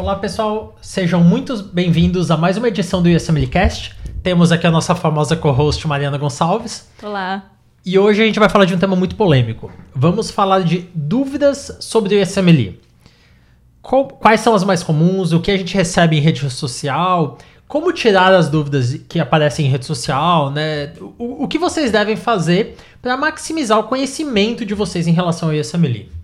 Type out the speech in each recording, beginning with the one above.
Olá pessoal, sejam muito bem-vindos a mais uma edição do USMLcast. Temos aqui a nossa famosa co-host Mariana Gonçalves. Olá. E hoje a gente vai falar de um tema muito polêmico. Vamos falar de dúvidas sobre o USMLE. Quais são as mais comuns, o que a gente recebe em rede social, como tirar as dúvidas que aparecem em rede social, né? O, o que vocês devem fazer para maximizar o conhecimento de vocês em relação ao USMLE.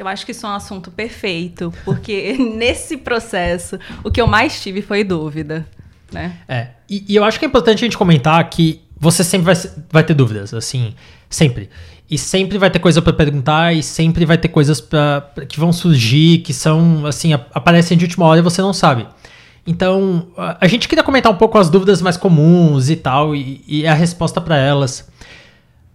Eu acho que isso é um assunto perfeito, porque nesse processo o que eu mais tive foi dúvida, né? É, e, e eu acho que é importante a gente comentar que você sempre vai, vai ter dúvidas, assim, sempre. E sempre vai ter coisa para perguntar e sempre vai ter coisas pra, pra, que vão surgir, que são, assim, aparecem de última hora e você não sabe. Então, a gente queria comentar um pouco as dúvidas mais comuns e tal, e, e a resposta para elas.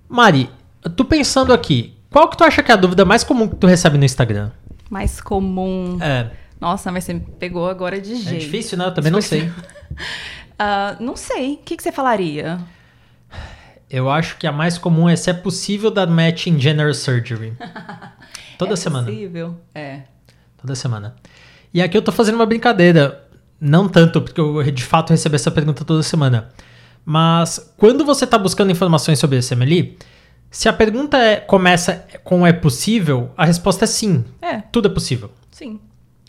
Mari, tu pensando aqui, qual que tu acha que é a dúvida mais comum que tu recebe no Instagram? Mais comum? É. Nossa, mas você me pegou agora de é jeito. É difícil, né? Eu também não sei. uh, não sei. O que, que você falaria? Eu acho que a mais comum é se é possível dar match em general surgery. Toda é semana. Possível, é. Toda semana. E aqui eu tô fazendo uma brincadeira. Não tanto, porque eu de fato recebo essa pergunta toda semana. Mas quando você tá buscando informações sobre esse MLI, se a pergunta é, começa com é possível, a resposta é sim. É. Tudo é possível. Sim.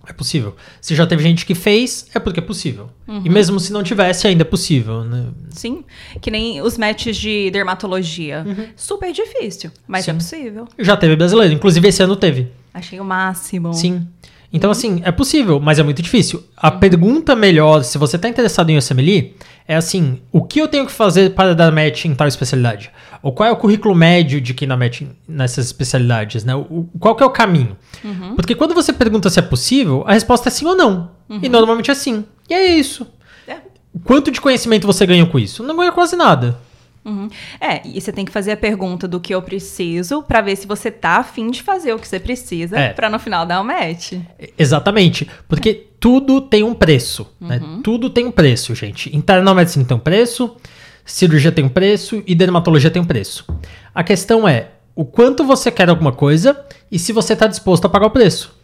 É possível. Se já teve gente que fez, é porque é possível. Uhum. E mesmo se não tivesse, ainda é possível, né? Sim. Que nem os matches de dermatologia. Uhum. Super difícil, mas é Sim. é possível. Já teve brasileiro. Inclusive, esse ano teve. Achei o máximo. Sim. Então, uhum. assim, é possível, mas é muito difícil. A pergunta melhor, se você está interessado em USMLE, é assim: o que eu tenho que fazer para dar match em tal especialidade? Ou qual é o currículo médio de quem dá match nessas especialidades, né? O, qual que é o caminho? Uhum. Porque quando você pergunta se é possível, a resposta é sim ou não. Uhum. E normalmente é sim. E é isso. É. Quanto de conhecimento você ganha com isso? Não ganha quase nada. Uhum. É, e você tem que fazer a pergunta do que eu preciso para ver se você tá afim de fazer o que você precisa é. para no final dar o um match. Exatamente. Porque é. tudo tem um preço. Né? Uhum. Tudo tem um preço, gente. Internal medicine tem um preço, cirurgia tem um preço e dermatologia tem um preço. A questão é o quanto você quer alguma coisa e se você está disposto a pagar o preço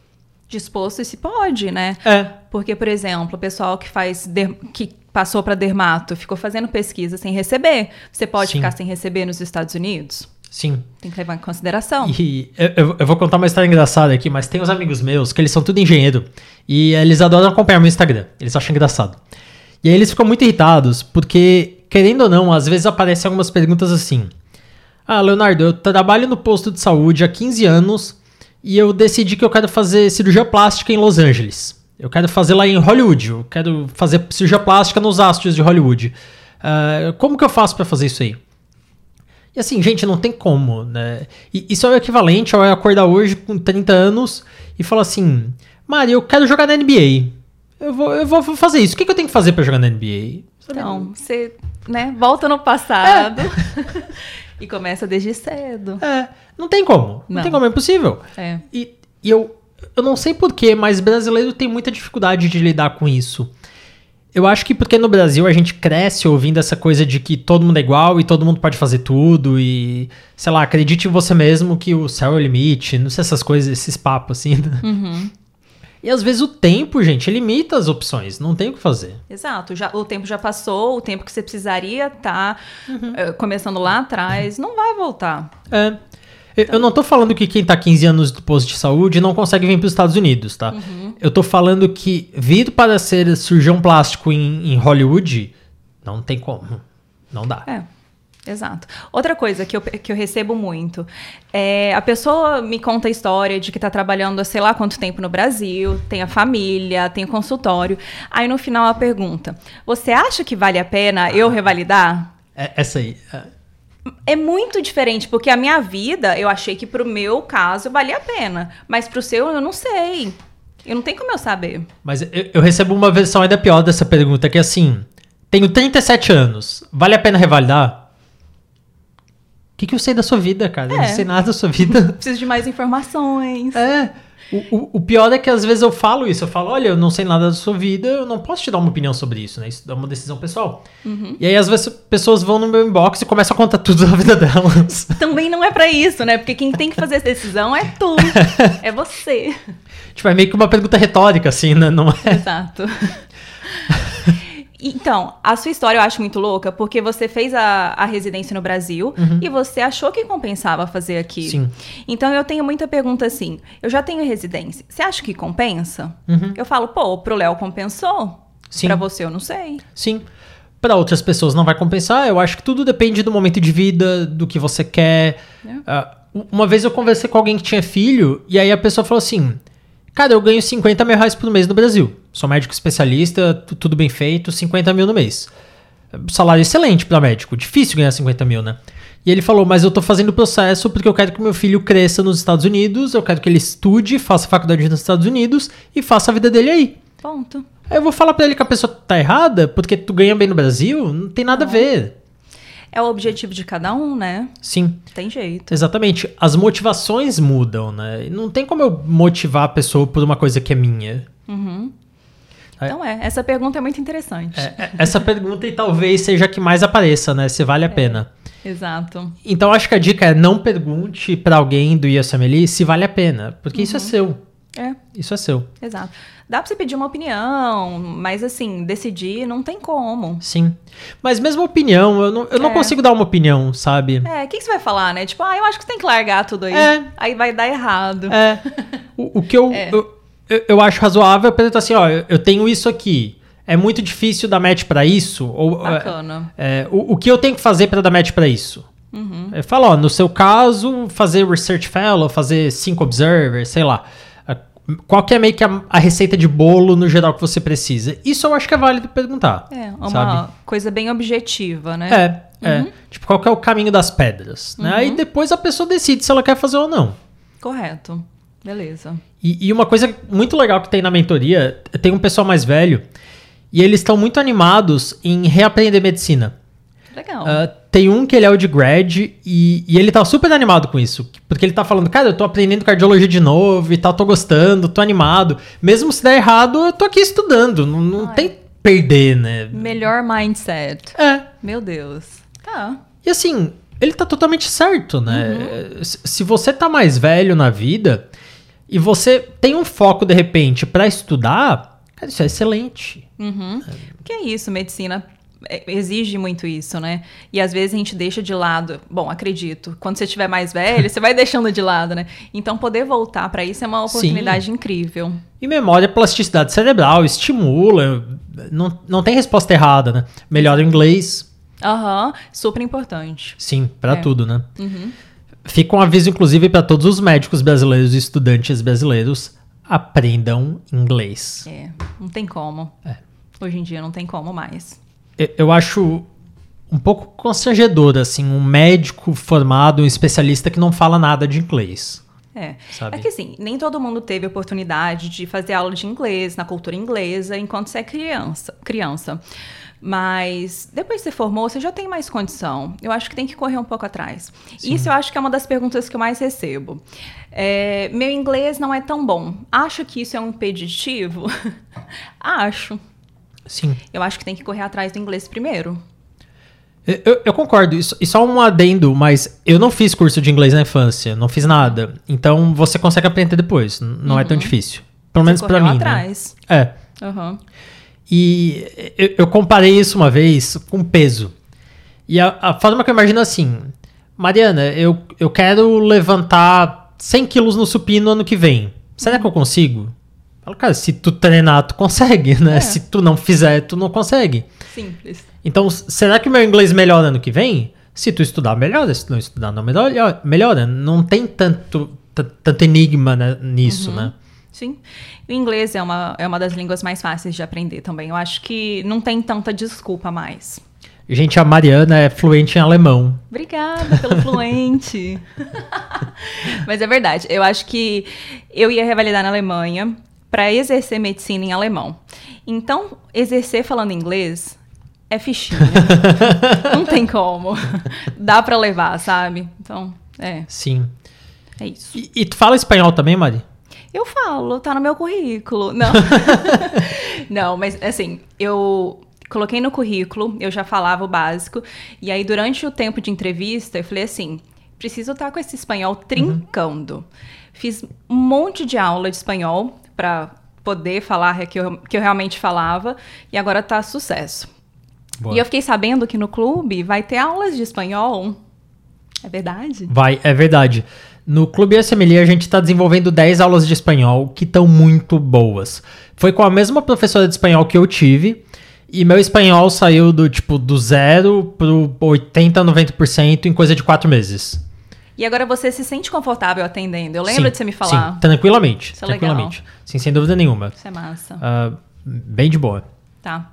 disposto e se pode, né? É. Porque, por exemplo, o pessoal que faz que passou para dermato ficou fazendo pesquisa sem receber. Você pode Sim. ficar sem receber nos Estados Unidos? Sim. Tem que levar em consideração. E eu, eu, vou contar uma história engraçada aqui, mas tem uns amigos meus que eles são tudo engenheiro e eles adoram acompanhar meu Instagram. Eles acham engraçado. E aí eles ficam muito irritados porque, querendo ou não, às vezes aparecem algumas perguntas assim. Ah, Leonardo, eu trabalho no posto de saúde há 15 anos e eu decidi que eu quero fazer cirurgia plástica em Los Angeles. Eu quero fazer lá em Hollywood. Eu quero fazer cirurgia plástica nos astros de Hollywood. Uh, como que eu faço para fazer isso aí? E assim, gente, não tem como, né? E isso é o equivalente ao eu acordar hoje com 30 anos e falar assim: Maria, eu quero jogar na NBA. Eu vou, eu vou fazer isso. O que, que eu tenho que fazer para jogar na NBA? Então, você né, volta no passado. É. E começa desde cedo. É, não tem como. Não, não tem como, é impossível. É. E, e eu, eu não sei porquê, mas brasileiro tem muita dificuldade de lidar com isso. Eu acho que porque no Brasil a gente cresce ouvindo essa coisa de que todo mundo é igual e todo mundo pode fazer tudo e, sei lá, acredite em você mesmo que o céu é o limite, não sei essas coisas, esses papos assim. Né? Uhum. E às vezes o tempo, gente, limita as opções, não tem o que fazer. Exato, já, o tempo já passou, o tempo que você precisaria estar tá, uhum. uh, começando lá atrás, não vai voltar. É. Então... Eu não tô falando que quem tá 15 anos do posto de saúde não consegue vir para os Estados Unidos, tá? Uhum. Eu tô falando que vir para ser cirurgião plástico em, em Hollywood não tem como. Não dá. É. Exato. Outra coisa que eu, que eu recebo muito é a pessoa me conta a história de que está trabalhando há sei lá quanto tempo no Brasil, tem a família, tem o consultório. Aí no final a pergunta: Você acha que vale a pena eu revalidar? É, essa aí. É... é muito diferente, porque a minha vida eu achei que pro meu caso valia a pena, mas pro seu eu não sei. Eu não tenho como eu saber. Mas eu, eu recebo uma versão ainda pior dessa pergunta, que é assim: tenho 37 anos, vale a pena revalidar? que, que eu sei da sua vida, cara? É. Eu não é. sei nada da sua vida. Preciso de mais informações. É. O, o, o, pior é que às vezes eu falo isso, eu falo, olha, eu não sei nada da sua vida, eu não posso te dar uma opinião sobre isso, né? Isso é uma decisão pessoal. Uhum. E aí às vezes pessoas vão no meu inbox e começam a contar tudo da vida delas. Também não é para isso, né? Porque quem tem que fazer essa decisão é tu, é você. Tipo, é meio que uma pergunta retórica, assim, né? Não é? Exato. Então, a sua história eu acho muito louca, porque você fez a, a residência no Brasil uhum. e você achou que compensava fazer aqui. Sim. Então, eu tenho muita pergunta assim: eu já tenho residência, você acha que compensa? Uhum. Eu falo, pô, pro Léo compensou? Sim. Pra você, eu não sei. Sim. Para outras pessoas não vai compensar. Eu acho que tudo depende do momento de vida, do que você quer. É. Uh, uma vez eu conversei com alguém que tinha filho, e aí a pessoa falou assim: Cara, eu ganho 50 mil reais por mês no Brasil. Sou médico especialista, tudo bem feito, 50 mil no mês. Salário excelente para médico, difícil ganhar 50 mil, né? E ele falou, mas eu tô fazendo o processo porque eu quero que meu filho cresça nos Estados Unidos, eu quero que ele estude, faça faculdade nos Estados Unidos e faça a vida dele aí. Ponto. Aí eu vou falar para ele que a pessoa tá errada porque tu ganha bem no Brasil? Não tem nada não. a ver. É o objetivo de cada um, né? Sim. Tem jeito. Exatamente. As motivações mudam, né? Não tem como eu motivar a pessoa por uma coisa que é minha. Uhum. É. Então é, essa pergunta é muito interessante. É, é, essa pergunta e talvez seja a que mais apareça, né? Se vale a é, pena. Exato. Então acho que a dica é não pergunte para alguém do ISMLI se vale a pena, porque uhum. isso é uhum. seu. É. Isso é seu. Exato. Dá pra você pedir uma opinião, mas assim, decidir não tem como. Sim. Mas mesmo opinião, eu não, eu é. não consigo dar uma opinião, sabe? É, o que, que, você vai falar, né? Tipo, ah, eu acho que você tem que largar tudo aí. É. Aí vai dar errado. É. O, o que eu, é. eu, eu, eu, acho razoável é perguntar assim, ó, eu, tenho isso aqui. É muito difícil dar match para isso? Ou, Bacana. É, o, o que eu tenho que fazer para dar match para isso? Uhum. Fala, ó, no seu caso, fazer research fellow, fazer cinco observers, sei lá qual que é meio que a, a, receita de bolo no geral que você precisa? Isso eu acho que é válido perguntar. É, uma sabe? coisa bem objetiva, né? É, é. Uhum. Tipo, qual que é o caminho das pedras? Né? Uhum. Aí depois a pessoa decide se ela quer fazer ou não. Correto. Beleza. E, e uma coisa muito legal que tem na mentoria, tem um pessoal mais velho e eles estão muito animados em reaprender medicina. Legal. Uh, tem um que ele é o de grad e, e, ele tá super animado com isso. Porque ele tá falando, cara, eu tô aprendendo cardiologia de novo e tal, tô gostando, tô animado. Mesmo se der errado, eu tô aqui estudando. Não, não tem perder, né? Melhor mindset. É. Meu Deus. Tá. E assim, ele tá totalmente certo, né? Uhum. Se você tá mais velho na vida e você tem um foco, de repente, para estudar, cara, isso é excelente. Uhum. É. Que é isso, medicina é, exige muito isso, né? E às vezes a gente deixa de lado. Bom, acredito. Quando você estiver mais velho, você vai deixando de lado, né? Então poder voltar para isso é uma oportunidade Sim. incrível. E memória, plasticidade cerebral, estimula. Não, não tem resposta errada, né? Melhora o inglês. Aham, uhum, super importante. Sim, para é. tudo, né? Uhum. Fica um aviso, inclusive, para todos os médicos brasileiros e estudantes brasileiros: aprendam inglês. É, não tem como. É. Hoje em dia não tem como mais eu acho um pouco constrangedor, assim, um médico formado, um especialista que não fala nada de inglês. É. Sabe? É que assim, nem todo mundo teve oportunidade de fazer aula de inglês na cultura inglesa enquanto você é criança. criança. Mas depois que você formou, você já tem mais condição. Eu acho que tem que correr um pouco atrás. Sim. Isso eu acho que é uma das perguntas que eu mais recebo. É, meu inglês não é tão bom. Acho que isso é um impeditivo? acho. Sim. Eu acho que tem que correr atrás do inglês primeiro. Eu, eu, concordo, e só um adendo, mas eu não fiz curso de inglês na infância, não fiz nada. Então você consegue aprender depois, não uhum. é tão uhum. difícil. Pelo menos para mim. Né? atrás. Né? É. Uhum. E eu, eu, comparei isso uma vez com peso. E a, a forma que eu imagino assim, Mariana, eu, eu quero levantar 100 quilos no supino ano que vem. Será que eu consigo? Falo, cara, se tu treinar, tu consegue, né? É. Se tu não fizer, tu não consegue. Simples. Então, será que o meu inglês melhora ano que vem? Se tu estudar, melhora. Se tu não estudar, não melhora. melhora. Não tem tanto, tanto enigma né, nisso, uhum. né? Sim. O inglês é uma, é uma das línguas mais fáceis de aprender também. Eu acho que não tem tanta desculpa mais. Gente, a Mariana é fluente em alemão. Obrigada pelo fluente. Mas é verdade. Eu acho que eu ia revalidar na Alemanha para exercer medicina em alemão. Então, exercer falando inglês é fichinha. não tem como. Dá para levar, sabe? Então, é. Sim. É isso. E, e, tu fala espanhol também, Mari? Eu falo, tá no meu currículo. Não. Não, mas assim, eu coloquei no currículo, eu já falava o básico. E aí, durante o tempo de entrevista, eu falei assim: preciso estar com esse espanhol trincando. Uhum. Fiz um monte de aula de espanhol para poder falar que eu, que eu realmente falava. E agora tá sucesso. Boa. E eu fiquei sabendo que no clube vai ter aulas de espanhol. É verdade? Vai, é verdade. No Clube SMLE a gente está desenvolvendo 10 aulas de espanhol que estão muito boas. Foi com a mesma professora de espanhol que eu tive. E meu espanhol saiu do tipo do zero pro 80, 90% em coisa de quatro meses. E agora você se sente confortável atendendo? Eu lembro sim, de você me falar. Sim, tranquilamente. Isso é tranquilamente. Legal. Sim, sem dúvida nenhuma. Isso é massa. Uh, bem de boa. Tá.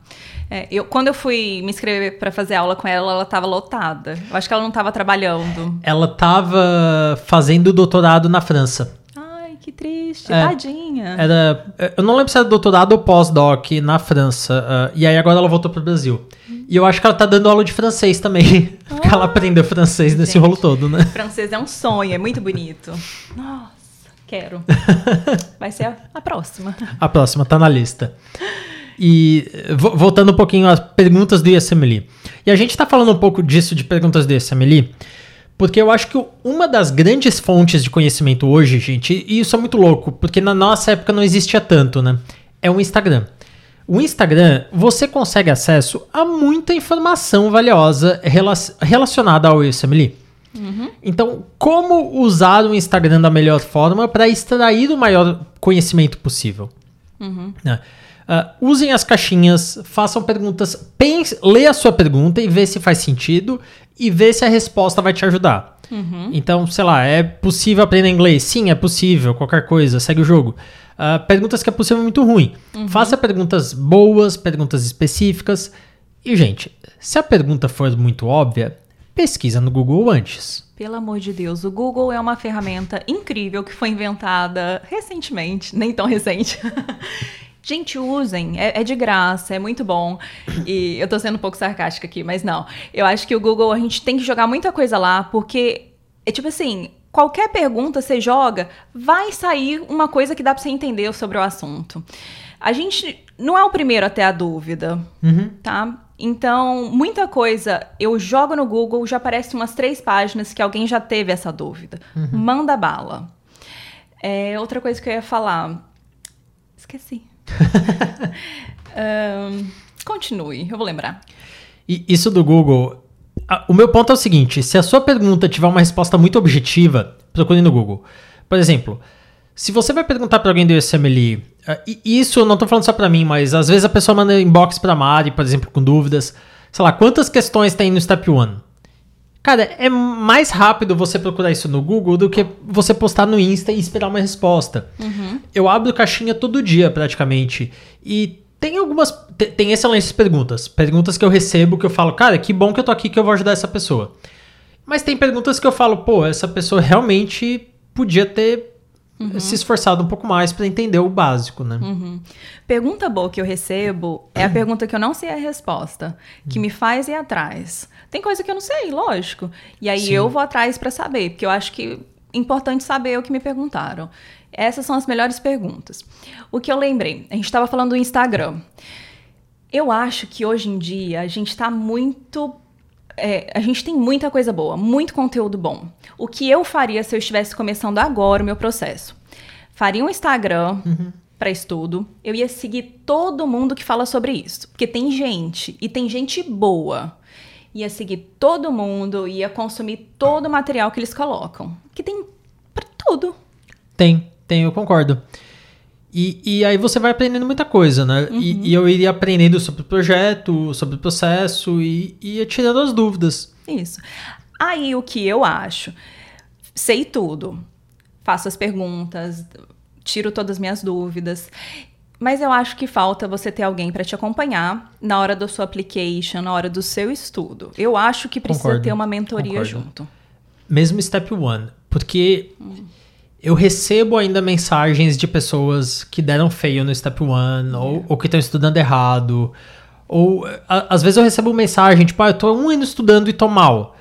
É, eu, quando eu fui me inscrever para fazer aula com ela, ela estava lotada. Eu acho que ela não estava trabalhando. Ela estava fazendo doutorado na França. Ai, que triste. É, Tadinha. Era, eu não lembro se era doutorado ou pós-doc na França. Uh, e aí agora ela voltou pro Brasil. E eu acho que ela tá dando aula de francês também. Ah, porque ela aprendeu francês nesse gente, rolo todo, né? Francês é um sonho, é muito bonito. Nossa, quero. Vai ser a, a próxima. A próxima, tá na lista. E voltando um pouquinho às perguntas do ISMLI. E a gente está falando um pouco disso de perguntas do ISMLI, porque eu acho que uma das grandes fontes de conhecimento hoje, gente, e isso é muito louco, porque na nossa época não existia tanto, né? É o Instagram. O Instagram, você consegue acesso a muita informação valiosa relacionada ao ISMLI. Uhum. Então, como usar o Instagram da melhor forma para extrair o maior conhecimento possível? Uhum. Né? Uh, usem as caixinhas, façam perguntas, pense, lê a sua pergunta e vê se faz sentido e vê se a resposta vai te ajudar. Uhum. Então, sei lá, é possível aprender inglês? Sim, é possível, qualquer coisa, segue o jogo. Uh, perguntas que é possível muito ruim. Uhum. Faça perguntas boas, perguntas específicas. E, gente, se a pergunta for muito óbvia, pesquisa no Google antes. Pelo amor de Deus, o Google é uma ferramenta incrível que foi inventada recentemente, nem tão recente. Gente, usem, é, é, de graça, é muito bom. E eu tô sendo um pouco sarcástica aqui, mas não. Eu acho que o Google, a gente tem que jogar muita coisa lá, porque é tipo assim, qualquer pergunta você joga, vai sair uma coisa que dá pra você entender sobre o assunto. A gente não é o primeiro a ter a dúvida, uhum. tá? Então, muita coisa eu jogo no Google, já aparece umas três páginas que alguém já teve essa dúvida. Uhum. Manda bala. É, outra coisa que eu ia falar. Esqueci um, continue, eu vou lembrar. E isso do Google. O meu ponto é o seguinte: se a sua pergunta tiver uma resposta muito objetiva, procure no Google. Por exemplo, se você vai perguntar para alguém do USMLE, e isso eu não estou falando só para mim, mas às vezes a pessoa manda inbox para Mari, por exemplo, com dúvidas. Sei lá, quantas questões tem no Step 1? Cara, é mais rápido você procurar isso no Google do que você postar no Insta e esperar uma resposta. Uhum. Eu abro caixinha todo dia, praticamente. E tem algumas. Tem excelentes perguntas. Perguntas que eu recebo que eu falo, cara, que bom que eu tô aqui que eu vou ajudar essa pessoa. Mas tem perguntas que eu falo, pô, essa pessoa realmente podia ter uhum. se esforçado um pouco mais para entender o básico, né? Uhum. Pergunta boa que eu recebo é a pergunta que eu não sei a resposta, que me faz ir atrás. Tem coisa que eu não sei, lógico. E aí Sim. eu vou atrás para saber, porque eu acho que é importante saber o que me perguntaram. Essas são as melhores perguntas. O que eu lembrei, a gente estava falando do Instagram. Eu acho que hoje em dia a gente está muito é, a gente tem muita coisa boa, muito conteúdo bom. O que eu faria se eu estivesse começando agora o meu processo? Faria um Instagram uhum. para estudo. Eu ia seguir todo mundo que fala sobre isso. Porque tem gente, e tem gente boa ia seguir todo mundo, ia consumir todo o material que eles colocam. Que tem para tudo. Tem, tem, eu concordo. E, e aí você vai aprendendo muita coisa, né? Uhum. E, e, eu iria aprendendo sobre o projeto, sobre o processo e ia tirando as dúvidas. Isso. Aí o que eu acho? Sei tudo. Faço as perguntas, tiro todas as minhas dúvidas. Mas eu acho que falta você ter alguém para te acompanhar na hora da sua application, na hora do seu estudo. Eu acho que precisa concordo, ter uma mentoria concordo. junto. Mesmo step one, porque hum. Eu recebo ainda mensagens de pessoas que deram feio no step one, ou, ou que estão estudando errado. Ou a, às vezes eu recebo mensagem, tipo, ah, eu tô um ano estudando e tô mal.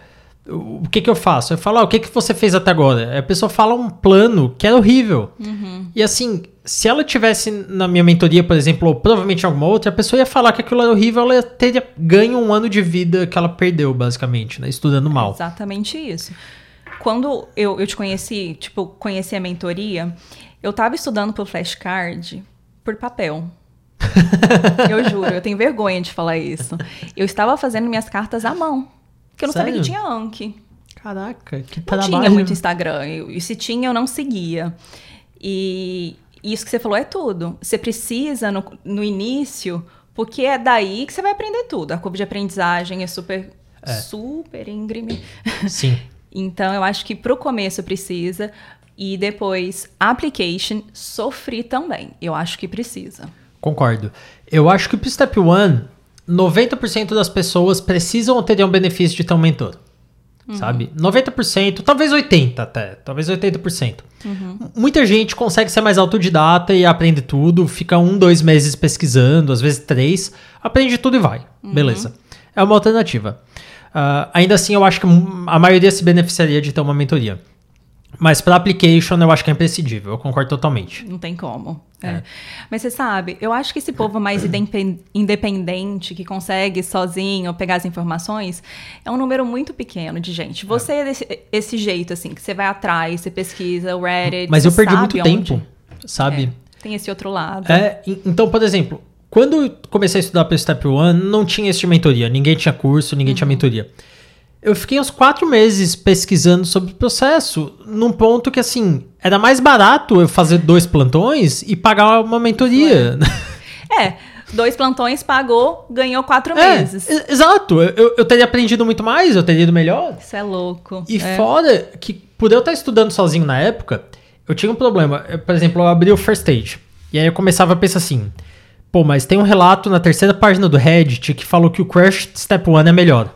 o que que eu faço? Eu falo, ah, o que que você fez até agora? A pessoa fala um plano que era horrível. E assim, se ela tivesse na minha mentoria, por exemplo, ou provavelmente alguma outra, a pessoa ia falar que aquilo era horrível, ela teria ganho um ano de vida que ela perdeu, basicamente, né? Estudando mal. Exatamente isso. Quando eu, eu te conheci, tipo, conheci a mentoria, eu tava estudando pro flashcard por papel. eu juro, eu tenho vergonha de falar isso. Eu estava fazendo minhas cartas à mão. Porque eu não sabia que Sério? tinha Anki. Caraca, que Não trabalho. tinha muito Instagram. E se tinha, eu não seguia. E isso que você falou é tudo. Você precisa, no, no início, porque é daí que você vai aprender tudo. A curva de aprendizagem é super, super íngreme. Sim. Então, eu acho que pro começo precisa. E depois, application, sofri também. Eu acho que precisa. Concordo. Eu acho que pro Step One, 90% das pessoas precisam ou teriam benefício de ter um mentor. Sabe? 90%, talvez 80% até. Talvez 80%. Muita gente consegue ser mais autodidata e aprende tudo, fica um, dois meses pesquisando, às vezes três, aprende tudo e vai. Beleza. É uma alternativa. Ah, ainda assim, eu acho que a maioria se beneficiaria de ter uma mentoria. Mas para application, eu acho que é imprescindível. Eu concordo totalmente. Não tem como. É. É. Mas você sabe, eu acho que esse povo mais independ- independente, que consegue sozinho pegar as informações, é um número muito pequeno de gente. Você é desse, esse jeito, assim, que você vai atrás, você pesquisa, o Reddit. Mas eu perdi muito onde- tempo, sabe? É, tem esse outro lado. É, então, por exemplo, quando eu comecei a estudar para Step One, não tinha esse de mentoria. Ninguém tinha curso, ninguém tinha mentoria. Eu fiquei uns quatro meses pesquisando sobre o processo, num ponto que, assim, era mais barato eu fazer dois plantões e pagar uma mentoria. É, dois plantões pagou, ganhou quatro É, meses. exato. Eu, eu teria aprendido muito mais, eu teria ido melhor. Isso é louco. E é. fora que, por eu estar estudando sozinho na época, eu tinha um problema. Eu, por exemplo, eu abri o First Aid. E aí eu começava a pensar assim: pô, mas tem um relato na terceira página do Reddit que falou que o Crush Step 1 é melhor.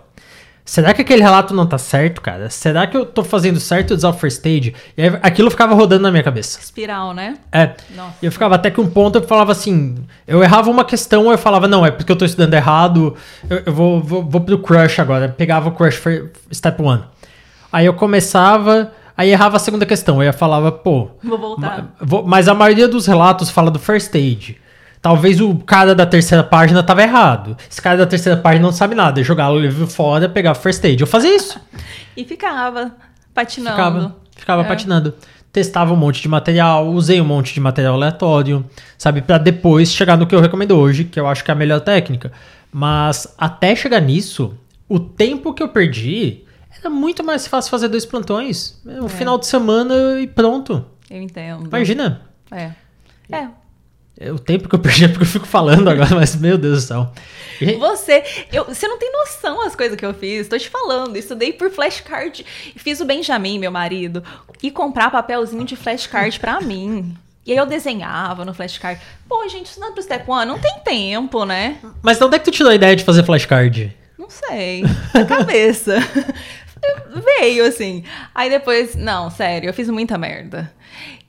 Será que aquele relato não tá certo, cara? Será que eu tô fazendo certo usar o First Aid? E aí aquilo ficava rodando na minha cabeça. Espiral, né? É. Nossa. E eu ficava até que um ponto eu falava assim, eu errava uma questão, eu falava, não, é porque eu tô estudando errado, eu, eu vou, vou, vou pro Crush agora. Pegava o Crush for Step 1. Aí eu começava, aí errava a segunda questão, aí eu falava, pô, Vou voltar. ma- vou- mas a maioria dos relatos fala do First Aid. Talvez o cara da terceira página tava errado. Esse cara da terceira página não sabe nada. Jogava o livro fora, pegava First Aid. Eu fazia isso. E ficava patinando. Ficava, ficava É. patinando. Testava um monte de material, usei um monte de material aleatório, sabe? Pra depois chegar no que eu recomendo hoje, que eu acho que é a melhor técnica. Mas até chegar nisso, o tempo que eu perdi era muito mais fácil fazer dois plantões. Um final de semana e pronto. Eu entendo. Imagina. É. É. É o tempo que eu perdi é porque eu fico falando agora, mas meu Deus do céu. Você, eu, você não tem noção as coisas que eu fiz. Tô te falando. Estudei por flashcard. Fiz o Benjamin, meu marido, e comprar papelzinho de flashcard pra mim. E aí eu desenhava no flashcard. Pô, gente, estudando pro Step One, não tem tempo, né? Mas de onde é que tu tirou a ideia de fazer flashcard? Não sei. Na cabeça. Veio, assim. Aí depois, não, sério, eu fiz muita merda.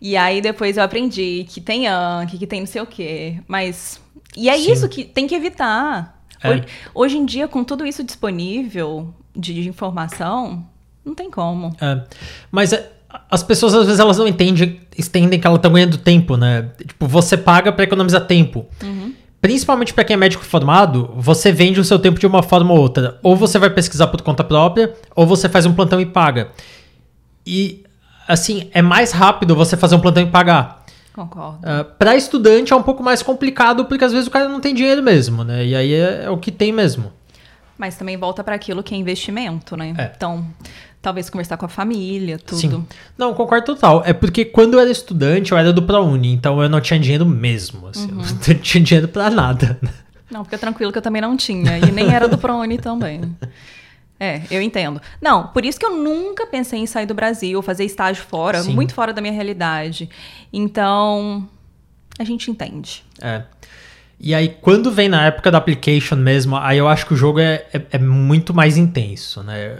E aí depois eu aprendi que tem Anki, que tem não sei o quê. Mas. E é Sim. isso que tem que evitar. É. Hoje, hoje em dia, com tudo isso disponível de, de informação, não tem como. É, mas é, as pessoas às vezes elas não entendem, entendem que elas estão ganhando tempo, né? Tipo, você paga pra economizar tempo. Principalmente pra quem é médico formado, você vende o seu tempo de uma forma ou outra. Ou você vai pesquisar por conta própria, ou você faz um plantão e paga. E assim, é mais rápido você fazer um plantão e pagar. Concordo. Uh, para estudante é um pouco mais complicado, porque às vezes o cara não tem dinheiro mesmo, né? E aí é, é o que tem mesmo. Mas também volta para aquilo que é investimento, né? É. Então, talvez conversar com a família, tudo. Sim. Não, concordo total. É porque quando eu era estudante, eu era do ProUni, então eu não tinha dinheiro mesmo. Assim, Eu não tinha dinheiro pra nada. Não, fica tranquilo que eu também não tinha. E nem era do Prone também. É, eu entendo. Não, por isso que eu nunca pensei em sair do Brasil, fazer estágio fora, Sim. muito fora da minha realidade. Então, a gente entende. É. E aí, quando vem na época da application mesmo, aí eu acho que o jogo é, é, é muito mais intenso, né?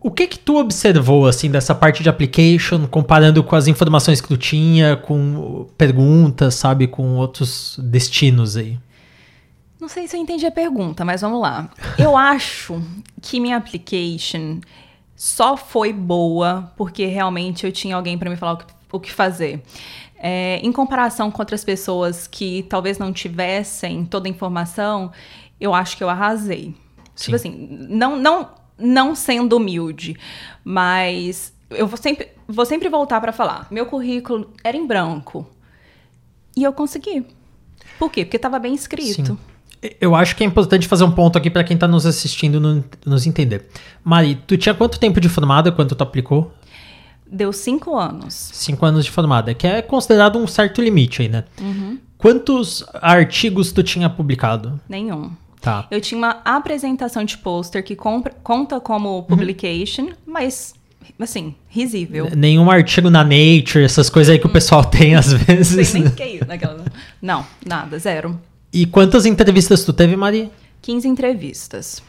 O que que tu observou, assim, dessa parte de application, comparando com as informações que tu tinha, com perguntas, sabe, com outros destinos aí? Não sei se eu entendi a pergunta, mas vamos lá. Eu acho que minha application só foi boa porque realmente eu tinha alguém para me falar o que, o que fazer. É, em comparação com outras pessoas que talvez não tivessem toda a informação, eu acho que eu arrasei. Sim. Tipo assim, não, não, não sendo humilde, mas eu vou sempre, vou sempre voltar para falar. Meu currículo era em branco. E eu consegui. Por quê? Porque estava bem escrito. Sim. Eu acho que é importante fazer um ponto aqui para quem tá nos assistindo no- nos entender. Mari, tu tinha quanto tempo de formada quando tu aplicou? Deu cinco anos. Cinco anos de formada, que é considerado um certo limite aí, né? Uhum. Quantos artigos tu tinha publicado? Nenhum. Tá. Eu tinha uma apresentação de pôster que compra- conta como publication, mas, assim, risível. Nenhum artigo na Nature, essas coisas aí que o pessoal tem às Não vezes. sei nem né? que é isso. Naquela... Não, nada, zero. E quantas entrevistas tu teve, Mari? 15 entrevistas.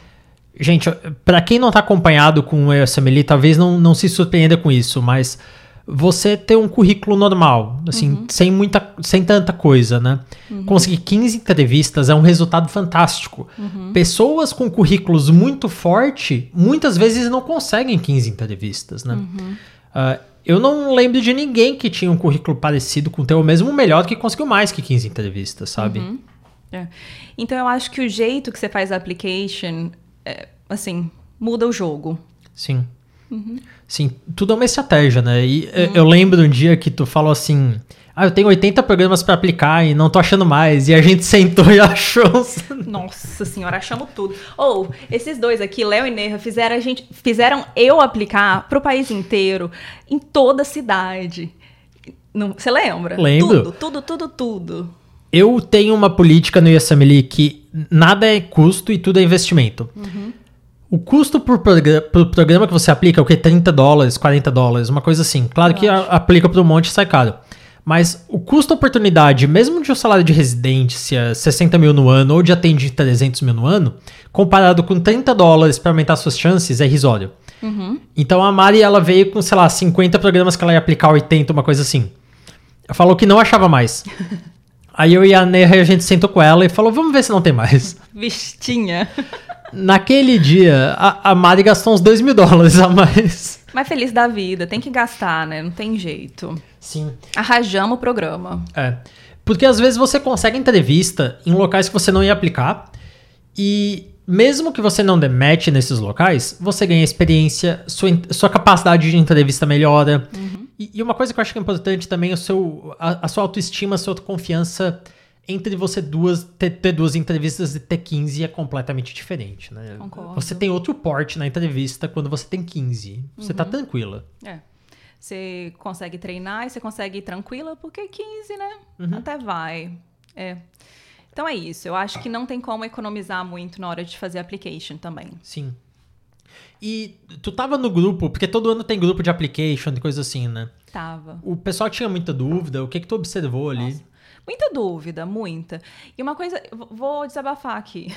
Gente, pra quem não tá acompanhado com o ESMLI, talvez não, não se surpreenda com isso, mas você ter um currículo normal, assim, sem muita, sem tanta coisa, né? Conseguir 15 entrevistas é um resultado fantástico. Pessoas com currículos muito forte, muitas vezes não conseguem 15 entrevistas, né? Ah, eu não lembro de ninguém que tinha um currículo parecido com o teu, ou mesmo melhor, que conseguiu mais que 15 entrevistas, sabe? É. Então eu acho que o jeito que você faz a application, é, assim, muda o jogo. Sim. Sim, tudo é uma estratégia, né? E eh, eu lembro um dia que tu falou assim: Ah, eu tenho 80 programas pra aplicar e não tô achando mais. E a gente sentou e achou. Nossa senhora, achamos tudo. Ou, esses dois aqui, Léo e Nerra, fizeram, a gente, fizeram eu aplicar pro país inteiro, em toda a cidade. Você lembra? Lembro. Tudo, tudo, tudo, tudo. Eu tenho uma política no USMLE que nada é custo e tudo é investimento. O custo por, progra por programa que você aplica é o que? 30 dólares, 40 dólares, uma coisa assim. Claro que a- aplica para um monte e sai caro. Mas o custo-oportunidade, mesmo de um salário de residência, 60 mil no ano, ou de atende 300 mil no ano, comparado com 30 dólares para aumentar suas chances, é irrisório. Então a Mari, ela veio com, sei lá, 50 programas que ela ia aplicar 80, uma coisa assim. Ela falou que não achava mais. Aí eu e a Neha, a gente sentou com ela e falou, vamos ver se não tem mais. Vistinha. Naquele dia, a, a Mari gastou uns 2 mil dólares a mais. Mas feliz da vida, tem que gastar, né? Não tem jeito. Sim. Arrajamos o programa. É. Porque às vezes você consegue entrevista em locais que você não ia aplicar e mesmo que você não demete nesses locais, você ganha experiência, sua, sua capacidade de entrevista melhora. E, e uma coisa que eu acho que é importante também é o seu, a, a sua autoestima, a sua autoconfiança entre você duas, ter, ter duas entrevistas e ter 15 é completamente diferente, né? Concordo. Você tem outro porte na entrevista quando você tem 15. Você tá tranquila. É. Você consegue treinar e você consegue ir tranquila, porque 15, né? Uhum. Até vai. É. Então é isso. Eu acho que não tem como economizar muito na hora de fazer application também. Sim. E tu tava no grupo, porque todo ano tem grupo de application e coisa assim, né? Tava. O pessoal tinha muita dúvida, o que que tu observou ali? Muita dúvida, muita. E uma coisa, vou- desabafar aqui.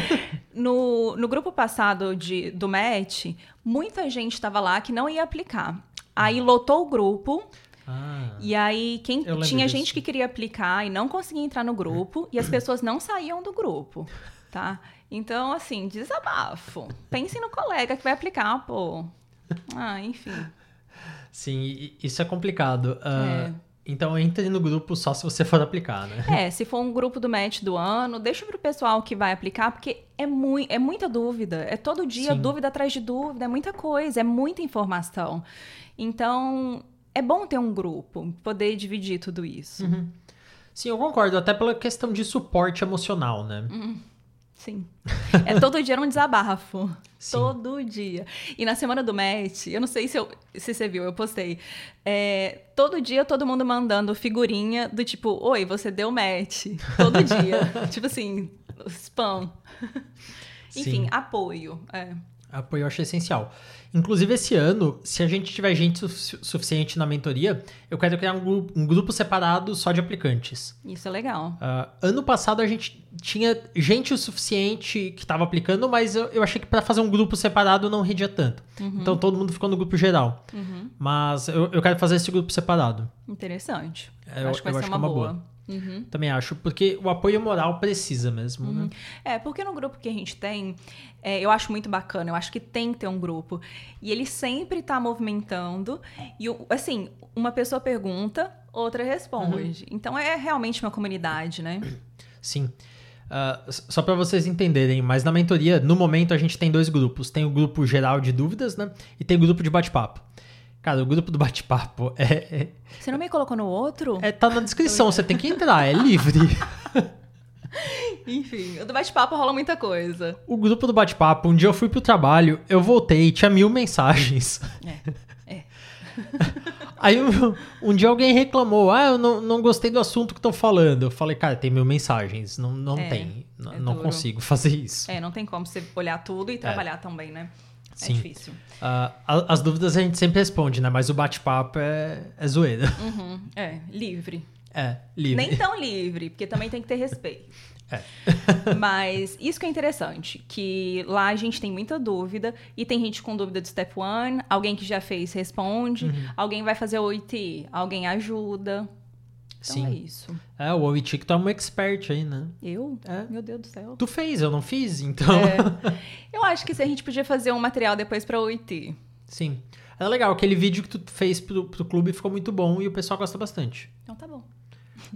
no, no grupo passado de, do MET, muita gente estava lá que não ia aplicar. Aí lotou o grupo, Ah, e aí quem tinha disso. gente que queria aplicar e não conseguia entrar no grupo, e as pessoas não saíam do grupo, tá? Então, assim, desabafo. Pense no colega que vai aplicar, pô. Ah, enfim. sim, isso é complicado. Ah, É. Então entre no grupo só se você for aplicar, né? É, se for um grupo do match do ano, deixa pro pessoal que vai aplicar, porque é, mui é muita dúvida. É todo dia Sim. dúvida atrás de dúvida, é muita coisa, é muita informação. Então, é bom ter um grupo, poder dividir tudo isso. Uhum. Sim, eu concordo, até pela questão de suporte emocional, né? Sim. É todo dia um desabafo. Sim. Todo dia. E na semana do match, eu não sei se, eu, se você viu, eu postei. é, todo dia todo mundo mandando figurinha do tipo, oi, você deu match. Todo dia. tipo assim, spam. Enfim, Sim. apoio. É. Apoio eu acho essencial. Inclusive, esse ano, se a gente tiver gente su- suficiente na mentoria, eu quero criar um grupo, um grupo separado só de aplicantes. Isso é legal. Ah, ano passado a gente tinha gente o suficiente que estava aplicando, mas eu, eu achei que para fazer um grupo separado não rendia tanto. Então todo mundo ficou no grupo geral. Mas eu, eu quero fazer esse grupo separado. Interessante. É, eu- acho que vai ser uma, é uma boa. boa. Também acho, porque o apoio moral precisa mesmo, né? É, porque no grupo que a gente tem, é, eu acho muito bacana, eu acho que tem que ter um grupo. E ele sempre tá movimentando. E, assim, uma pessoa pergunta, outra responde. Então é realmente uma comunidade, né? Sim. S- só para vocês entenderem, mas na mentoria, no momento, a gente tem dois grupos. Tem o grupo geral de dúvidas, né? E tem o grupo de bate-papo. Cara, o grupo do bate-papo é, é, Você não me colocou no outro? é- tá na descrição, você tem que entrar, é livre. Enfim, o do bate-papo rola muita coisa. O grupo do bate-papo, um dia eu fui pro trabalho, eu voltei, tinha mil mensagens. É, é. Aí um, um dia alguém reclamou, ah, eu não, não gostei do assunto que estão falando. Eu falei, cara, tem mil mensagens, não, não É, tem, é não duro. consigo fazer isso. É, não tem como você olhar tudo e trabalhar também, né? Sim. É difícil. A- as dúvidas a gente sempre responde, né? Mas o bate-papo é, é zoeira. Uhum, é, livre. É, livre. Nem tão livre, porque também tem que ter respeito. É. Mas isso que é interessante, que lá a gente tem muita dúvida e tem gente com dúvida do Step One, alguém que já fez responde, Uhum. alguém vai fazer o OIT, alguém ajuda. Então Sim. é isso. É, o Oichi que tu é um expert aí, né? Eu? É. Meu Deus do céu. Tu fez, eu não fiz, então... É. Eu acho que se a gente podia fazer um material depois pra OIT. Sim. É legal, aquele vídeo que tu fez pro, pro clube ficou muito bom e o pessoal gosta bastante. Então tá bom.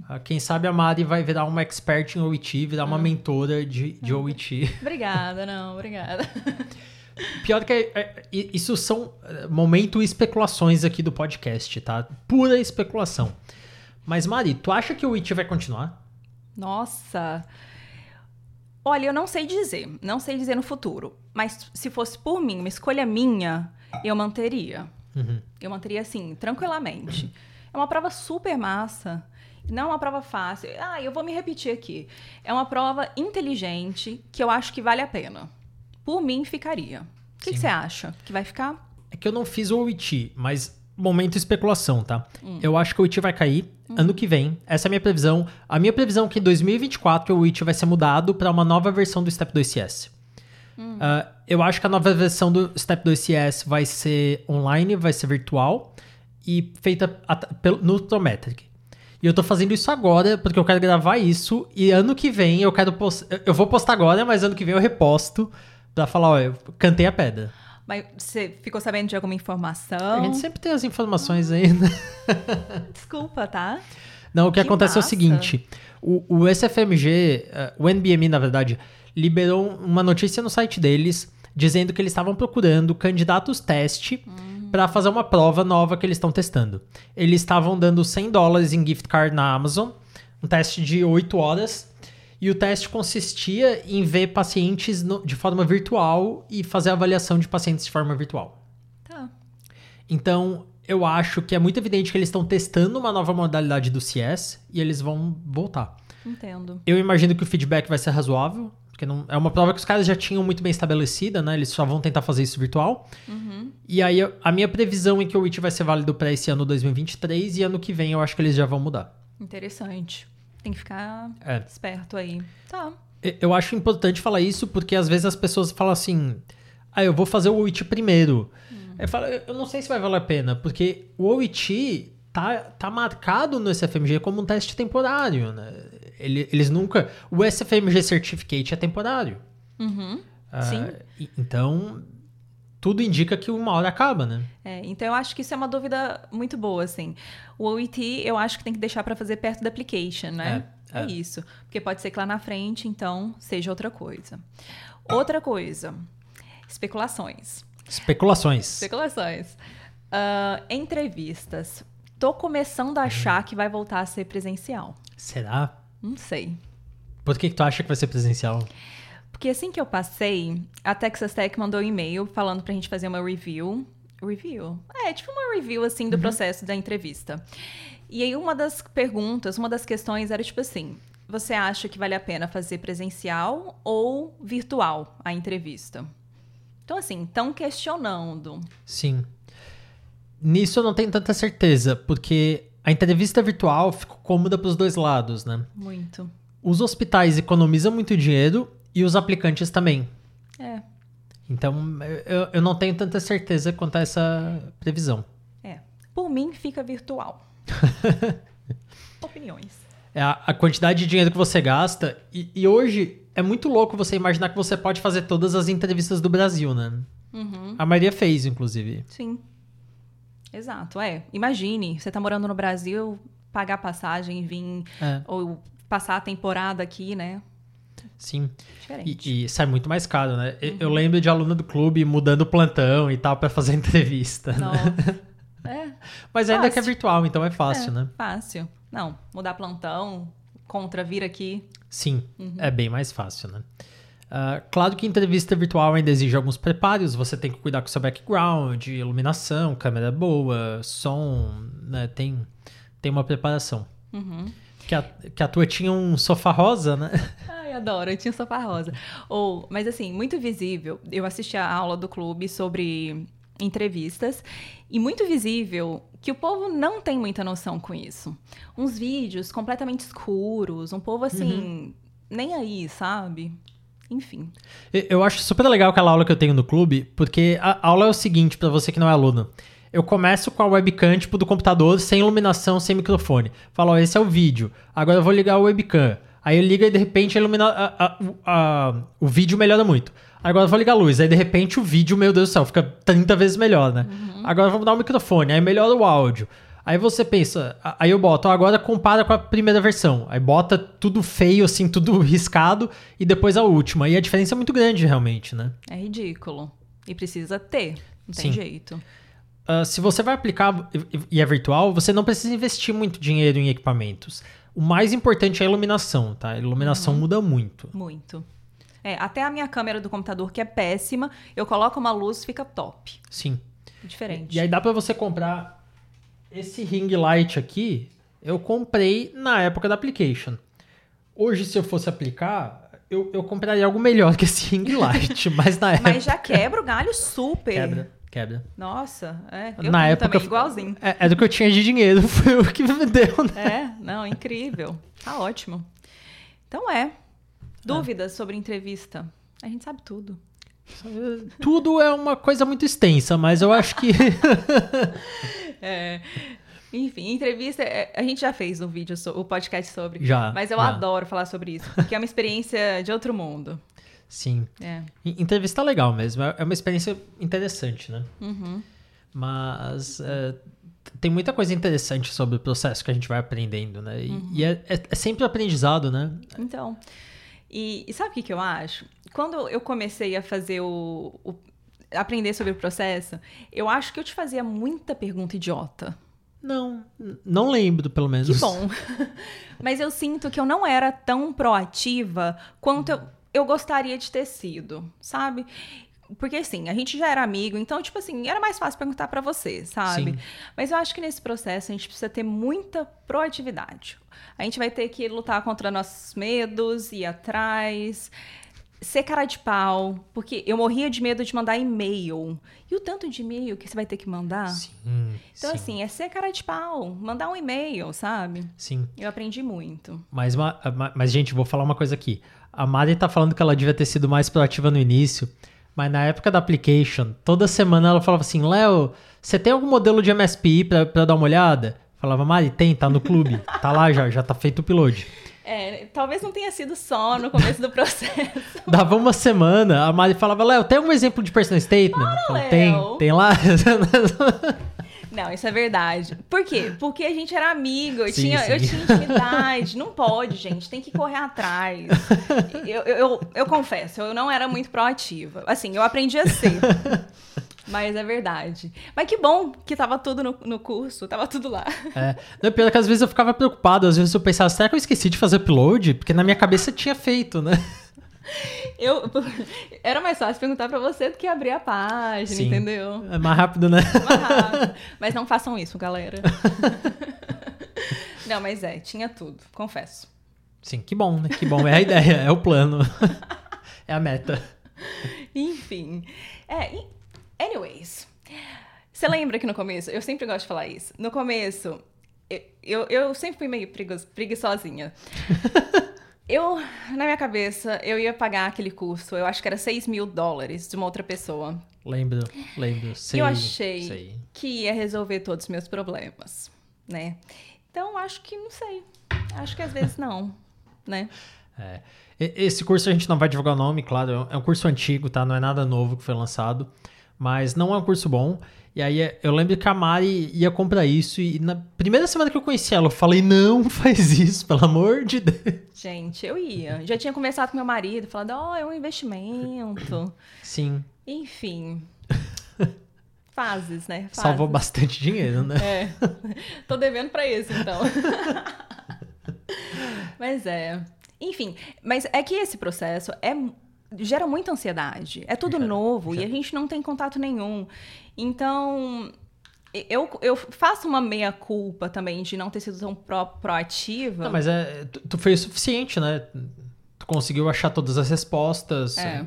Ah, Quem sabe a Mari vai virar uma expert em OIT, virar Ah. uma mentora de, de OIT. Obrigada, não, obrigada. Pior que é- é- isso são é, momento especulações aqui do podcast, tá? Pura especulação. Mas Mari, tu acha que o OIT vai continuar? Nossa. Olha, eu não sei dizer. Não sei dizer no futuro. Mas se fosse por mim, uma escolha minha, eu manteria. Uhum. Eu manteria assim, tranquilamente. É uma prova super massa. Não é uma prova fácil. Ah, eu vou me repetir aqui. É uma prova inteligente que eu acho que vale a pena. Por mim, ficaria. O que que você acha? Que vai ficar? É que eu não fiz o OIT, mas momento especulação, tá? Eu acho que o OIT vai cair ano que vem. Essa é a minha previsão. A minha previsão é que em 2024 o OIT vai ser mudado para uma nova versão do Step 2 CS. Ah, eu acho que a nova versão do Step 2 CS vai ser online, vai ser virtual e feita no Prometric. E eu tô fazendo isso agora porque eu quero gravar isso e ano que vem eu quero post... eu- vou postar agora, mas ano que vem eu reposto pra falar, ó, eu cantei a pedra. Mas você ficou sabendo de alguma A informação? gente sempre tem as informações aí, né? Desculpa, tá? Não, o que, Que acontece é o massa. seguinte: o, o SFMG, eh, o NBMI, na verdade, liberou uma notícia no site deles dizendo que eles estavam procurando candidatos teste para fazer uma prova nova que eles estão testando. Eles estavam dando 100 dólares em gift card na Amazon, um teste de 8 horas. E o teste consistia em ver pacientes no- de forma virtual e fazer avaliação de pacientes de forma virtual. Tá. Então, eu acho que é muito evidente que eles estão testando uma nova modalidade do CS e eles vão voltar. Entendo. Eu imagino que o feedback vai ser razoável, porque não, é uma prova que os caras já tinham muito bem estabelecida, né? Eles só vão tentar fazer isso virtual. E aí, a minha previsão é que o IT vai ser válido para esse ano 2023 e ano que vem eu acho que eles já vão mudar. Interessante. Tem que ficar É. esperto aí. Tá. Eu acho importante falar isso porque às vezes as pessoas falam assim: ah, eu vou fazer o OIT primeiro. Eu falo, "Eu- não sei se vai valer a pena, porque o OIT tá, tá marcado no SFMG como um teste temporário, né? Ele- eles nunca. O SFMG Certificate é temporário. Uhum. Ah, Sim. então, tudo indica que uma hora acaba, né? É, então eu acho que isso é uma dúvida muito boa, assim. O OIT eu acho que tem que deixar pra fazer perto da application, né? É, É, é. isso. Porque pode ser que lá na frente, então, seja outra coisa. Outra coisa. Especulações. Especulações. Especulações. Ah, entrevistas. Tô começando a achar que vai voltar a ser presencial. Será? Não sei. Por que, que tu acha que vai ser presencial? Porque assim que eu passei, a Texas Tech mandou um e-mail falando pra gente fazer uma review. Review? É, tipo uma review, assim, do processo da entrevista. E aí uma das perguntas, uma das questões era tipo assim: você acha que vale a pena fazer presencial ou virtual a entrevista? Então, assim, estão questionando. Sim. Nisso eu não tenho tanta certeza, porque a entrevista virtual ficou cômoda para os dois lados, né? Muito. Os hospitais economizam muito dinheiro e os aplicantes também. É, Então eu, eu não tenho tanta certeza quanto a essa previsão. é. Por mim, fica virtual. Opiniões. É a, a quantidade de dinheiro que você gasta. E, e, hoje é muito louco você imaginar que você pode fazer todas as entrevistas do Brasil, né? Uhum. A Maria fez, inclusive. Sim. Exato, é. Imagine, você tá morando no Brasil, pagar passagem, vir É. ou passar a temporada aqui, né? Sim. Diferente. E, e sai muito mais caro, né? Eu- Eu lembro de aluno do clube mudando o plantão e tal pra fazer entrevista. né? Nossa. é, Mas ainda que é Fácil. virtual, então é fácil, é, né? Fácil. Não, mudar plantão, contra vir aqui. Sim, Uhum. é bem mais fácil, né? Ah, claro que entrevista virtual ainda exige alguns preparos, você tem que cuidar com seu background, iluminação, câmera boa, som, né? Tem, tem uma preparação. Uhum. Que a, que a tua tinha um sofá rosa, né? Adoro, eu tinha sofá rosa. Ou, mas assim, muito visível. Eu assisti a aula do clube sobre entrevistas e muito visível que o povo não tem muita noção com isso. Uns vídeos completamente escuros, um povo assim, nem aí, sabe? Enfim. Eu- acho super legal aquela aula que eu tenho no clube, porque a aula é o seguinte, pra você que não é aluno. Eu começo com a webcam, tipo, do computador, sem iluminação, sem microfone. Falo, ó, esse é o vídeo. Agora eu vou ligar o webcam. Aí eu ligo e de repente a ilumina... a- a- o- vídeo melhora muito. Agora eu vou ligar a luz. Aí de repente o vídeo, meu Deus do céu, fica 30 vezes melhor, né? Agora eu vou mudar o microfone, aí melhora o áudio. Aí você pensa, aí eu boto, agora compara com a primeira versão. Aí bota tudo feio, assim, tudo riscado, e depois a última. E a diferença é muito grande, realmente, né? É ridículo. E precisa ter. Não tem Sim. jeito. Ah, se você vai aplicar e- e é virtual, você não precisa investir muito dinheiro em equipamentos. O mais importante é a iluminação, tá? A iluminação muda muito. Muito. É, até a minha câmera do computador, que é péssima, eu coloco uma luz, fica top. Sim. Diferente. E aí dá pra você comprar esse ring light aqui. Eu comprei na época da application. Hoje, se eu fosse aplicar, eu, eu compraria algo melhor que esse ring light. mas na época. Mas já quebra o galho super. Quebra, quebra. Nossa, é. Eu na época. também, igualzinho. É, é do que eu tinha de dinheiro. Foi o que me deu, né? É, não, incrível. Tá ótimo. Então é. Dúvidas sobre entrevista? A gente sabe tudo. Tudo é uma coisa muito extensa, mas eu acho que. É. Enfim, entrevista, é, a gente já fez um vídeo, o podcast sobre. Já, Mas eu já. adoro falar sobre isso, porque é uma experiência de outro mundo. Sim. É. En- Entrevista é legal mesmo. É é uma experiência interessante, né? Uhum. Mas é, tem muita coisa interessante sobre o processo que a gente vai aprendendo, né? E, Uhum. e é, é- é sempre aprendizado, né? Então, e, e sabe o que, que eu acho? Quando eu comecei a fazer o, o- aprender sobre o processo, eu acho que eu te fazia muita pergunta idiota. Não, não lembro, pelo menos. Que bom. Mas eu sinto que eu não era tão proativa quanto eu, eu gostaria de ter sido, sabe? Porque assim, a gente já era amigo, então, tipo assim, era mais fácil perguntar pra você, sabe? Sim. Mas eu acho que nesse processo a gente precisa ter muita proatividade. A gente vai ter que lutar contra nossos medos, ir atrás, ser cara de pau, porque eu morria de medo de mandar e-mail. E o tanto de e-mail que você vai ter que mandar? Sim. Então, sim, assim, é ser cara de pau, mandar um e-mail, sabe? Sim. Eu aprendi muito. Mas, mas, gente, vou falar uma coisa aqui. A Mari tá falando que ela devia ter sido mais proativa no início, mas na época da application, toda semana ela falava assim: Léo, você tem algum modelo de MSPI pra, pra dar uma olhada? Falava, Mari, tem, tá no clube. tá lá já, já tá feito o upload. É, talvez não tenha sido só no começo do processo. Dava uma semana, a Mari falava, Léo, tem algum exemplo de personal statement? Tem, tem lá. Não, isso é verdade. Por quê? Porque a gente era amigo, eu, Sim, tinha, eu sim. tinha intimidade. Não pode, gente, tem que correr atrás. Eu, eu, eu, eu confesso, eu não era muito proativa. Assim, eu aprendi a ser. Mas é verdade. Mas que bom que tava tudo no, no curso, tava tudo lá. É. Não, pior que às vezes eu ficava preocupado, às vezes eu pensava, será que eu esqueci de fazer upload? Porque na minha cabeça tinha feito, né? Eu, era mais fácil perguntar pra você do que abrir a página, Sim. entendeu? É mais rápido, né? Mais rápido. Mas não façam isso, galera. Não, mas é, tinha tudo, confesso. Sim, que bom, né? Que bom. É a ideia, é o plano. é a meta. Enfim. É, anyways. Você lembra que no começo, eu sempre gosto de falar isso. No começo, eu, eu, eu sempre fui meio pregui- preguiçosinha. Eu, na minha cabeça, eu ia pagar aquele curso, eu acho que era 6 mil dólares de uma outra pessoa. Lembro, lembro. Sei, eu achei sei. que ia resolver todos os meus problemas, né? Então, acho que, não sei. Acho que às vezes não, né? É. Esse curso a gente não vai divulgar o nome, claro, é um curso antigo, tá? Não é nada novo que foi lançado, mas não é um curso bom. E aí eu lembro que a Mari ia comprar isso e na primeira semana que eu conheci ela, eu falei: "Não faz isso, pelo amor de Deus". Gente, eu ia. Já tinha conversado com meu marido, falando: "Ó, oh, é um investimento". Sim. Enfim. Fases, né? Fases. Salvou bastante dinheiro, né? É. Tô devendo para isso, então. mas é. Enfim, mas é que esse processo é gera muita ansiedade. É tudo novo e a gente não tem contato nenhum. Então, eu, eu faço uma meia-culpa também de não ter sido tão pro, proativa. Não, mas é, tu, tu fez o suficiente, né? Tu conseguiu achar todas as respostas. É.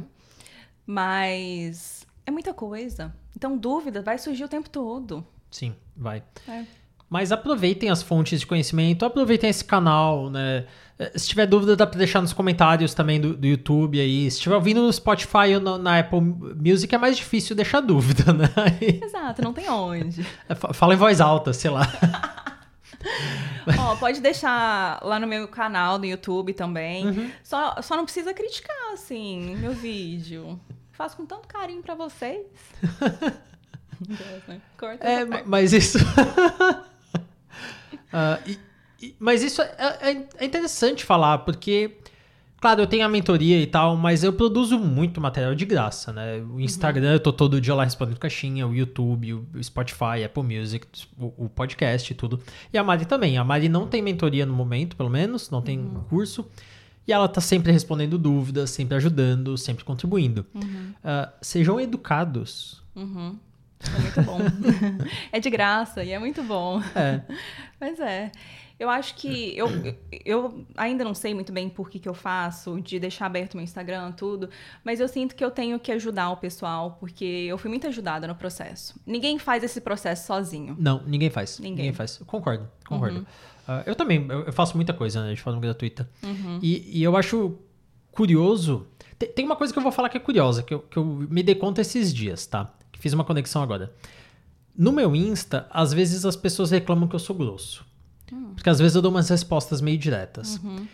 Mas é muita coisa. Então, dúvida vai surgir o tempo todo. Sim, vai. É. Mas aproveitem as fontes de conhecimento, aproveitem esse canal, né? Eh, se tiver dúvida, dá pra deixar nos comentários também do, do YouTube aí. Se estiver ouvindo no Spotify ou no, na Apple Music, é mais difícil deixar dúvida, né? Exato, não tem onde. É, fala em voz alta, sei lá. Ó, pode deixar lá no meu canal do YouTube também. Uhum. Só, só não precisa criticar, assim, meu vídeo. Faço com tanto carinho para vocês. Corta é, mas isso. Uh, e, e, mas isso é, é, é, interessante falar, porque, claro, eu tenho a mentoria e tal, mas eu produzo muito material de graça, né? O Instagram, uhum. eu tô todo dia lá respondendo caixinha, o YouTube, o Spotify, Apple Music, o, o, podcast e tudo. E a Mari também. A Mari não tem mentoria no momento, pelo menos, não tem uhum. curso. E ela tá sempre respondendo dúvidas, sempre ajudando, sempre contribuindo. Uhum. Uh, sejam educados. Uhum. É muito bom. é de graça e é muito bom. É. Mas é. Eu acho que eu, eu ainda não sei muito bem por que, que eu faço, de deixar aberto meu Instagram, tudo, mas eu sinto que eu tenho que ajudar o pessoal, porque eu fui muito ajudada no processo. Ninguém faz esse processo sozinho. Não, ninguém faz. Ninguém, ninguém faz. concordo, concordo. Uhum. Uh, eu também, eu, eu, faço muita coisa né, de forma gratuita. Uhum. E, e eu acho curioso. Tem, tem, uma coisa que eu vou falar que é curiosa, que eu, que eu me dei conta esses dias, tá? Fiz uma conexão agora. No meu Insta, às vezes as pessoas reclamam que eu sou grosso. Hum. Porque às vezes eu dou umas respostas meio diretas. Uhum.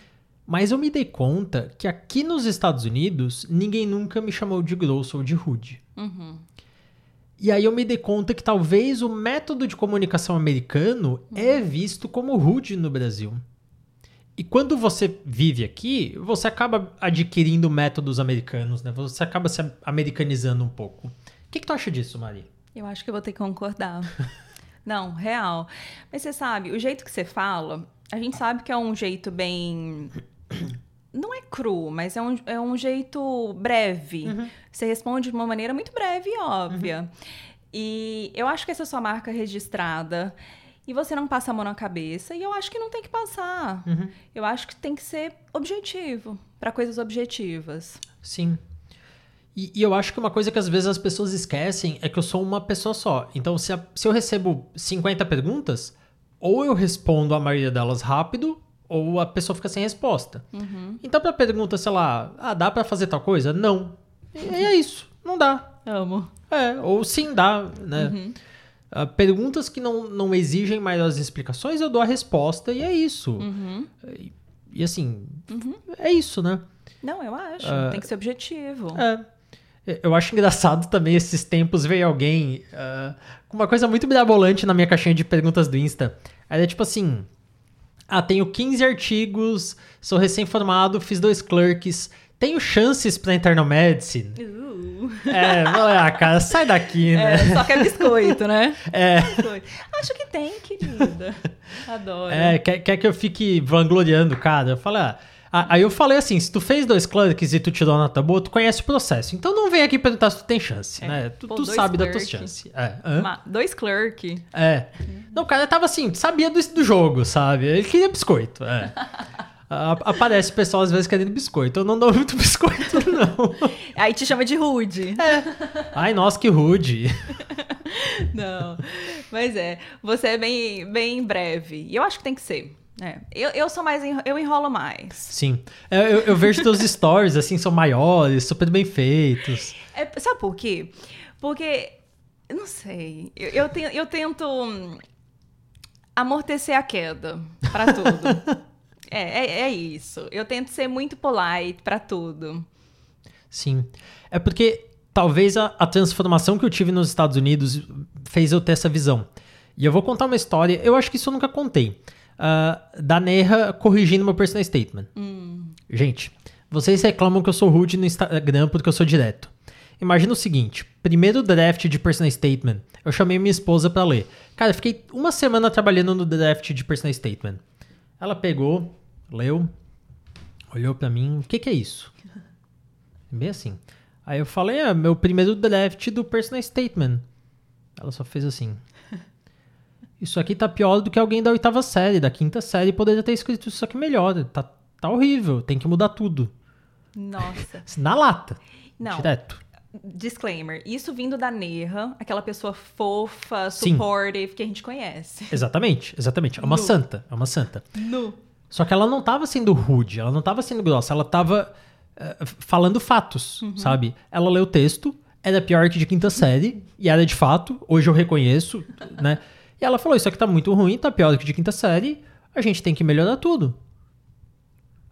Mas eu me dei conta que aqui nos Estados Unidos, ninguém nunca me chamou de grosso ou de rude. Uhum. E aí eu me dei conta que talvez o método de comunicação americano uhum. é visto como rude no Brasil. E quando você vive aqui, você acaba adquirindo métodos americanos, né? Você acaba se americanizando um pouco. O que, que tu acha disso, Mari? Eu acho que eu vou ter que concordar. Não, real. Mas você sabe, o jeito que você fala, a gente sabe que é um jeito bem. Não é cru, mas é um, é um jeito breve. Uhum. Você responde de uma maneira muito breve e óbvia. Uhum. E eu acho que essa é a sua marca registrada. E você não passa a mão na cabeça. E eu acho que não tem que passar. Uhum. Eu acho que tem que ser objetivo para coisas objetivas. Sim. E, e, eu acho que uma coisa que às vezes as pessoas esquecem é que eu sou uma pessoa só. Então, se, a, se eu recebo 50 perguntas, ou eu respondo a maioria delas rápido, ou a pessoa fica sem resposta. Uhum. Então, pra pergunta, sei lá, ah, dá para fazer tal coisa? Não. E é isso, não dá. Amo. É, ou sim dá, né? Uhum. Uh, perguntas que não, não exigem maiores explicações, eu dou a resposta e é isso. Uhum. E, e, assim, uhum. é isso, né? Não, eu acho. Uh, tem que ser objetivo. É. Eu acho engraçado também esses tempos veio alguém uh, com uma coisa muito mirabolante na minha caixinha de perguntas do Insta. Era tipo assim: Ah, tenho 15 artigos, sou recém-formado, fiz dois clerks, tenho chances pra entrar no Medicine? Uh. É, ah, cara, sai daqui, né? É, só que é biscoito, né? É. Biscoito. Acho que tem, querida. Adoro. É, quer, quer que eu fique vangloriando, cara? Eu falo, ah. Aí eu falei assim: se tu fez dois clerks e tu tirou a nota boa, tu conhece o processo. Então não vem aqui perguntar se tu tem chance, é. né? Tu, Pô, tu sabe clerk. das tuas chances. É. Dois clerk. É. Não, o cara tava assim, sabia do, do jogo, sabe? Ele queria biscoito. É. Aparece pessoal às vezes querendo biscoito. Eu não dou muito biscoito, não. Aí te chama de rude. É. Ai, nossa, que rude. Não. Mas é, você é bem, bem breve. E eu acho que tem que ser. É, eu, eu sou mais. Eu enrolo mais. Sim. É, eu, eu vejo teus stories, assim, são maiores, super bem feitos. É, sabe por quê? Porque. Eu não sei. Eu, eu, te, eu tento amortecer a queda para tudo. É, é, é isso. Eu tento ser muito polite pra tudo. Sim. É porque talvez a, a transformação que eu tive nos Estados Unidos fez eu ter essa visão. E eu vou contar uma história, eu acho que isso eu nunca contei. Uh, da Neha corrigindo meu personal statement. Gente, vocês reclamam que eu sou rude no Instagram porque eu sou direto. Imagina o seguinte: primeiro draft de personal statement, eu chamei minha esposa pra ler. Cara, eu fiquei uma semana trabalhando no draft de personal statement. Ela pegou, leu, olhou pra mim: o que, que é isso? Bem assim. Aí eu falei: é meu primeiro draft do personal statement. Ela só fez assim. Isso aqui tá pior do que alguém da oitava série, da quinta série poderia ter escrito isso aqui melhor. Tá, tá horrível, tem que mudar tudo. Nossa. Na lata. Não. Direto. Disclaimer: isso vindo da Neha, aquela pessoa fofa, Sim. supportive que a gente conhece. Exatamente, exatamente. É uma Nu. santa, é uma santa. No. Só que ela não tava sendo rude, ela não tava sendo grossa, ela tava eh, falando fatos, sabe? Ela leu o texto, era pior que de quinta série, e era de fato, hoje eu reconheço, né? E ela falou: Isso aqui tá muito ruim, tá pior que de quinta série, a gente tem que melhorar tudo.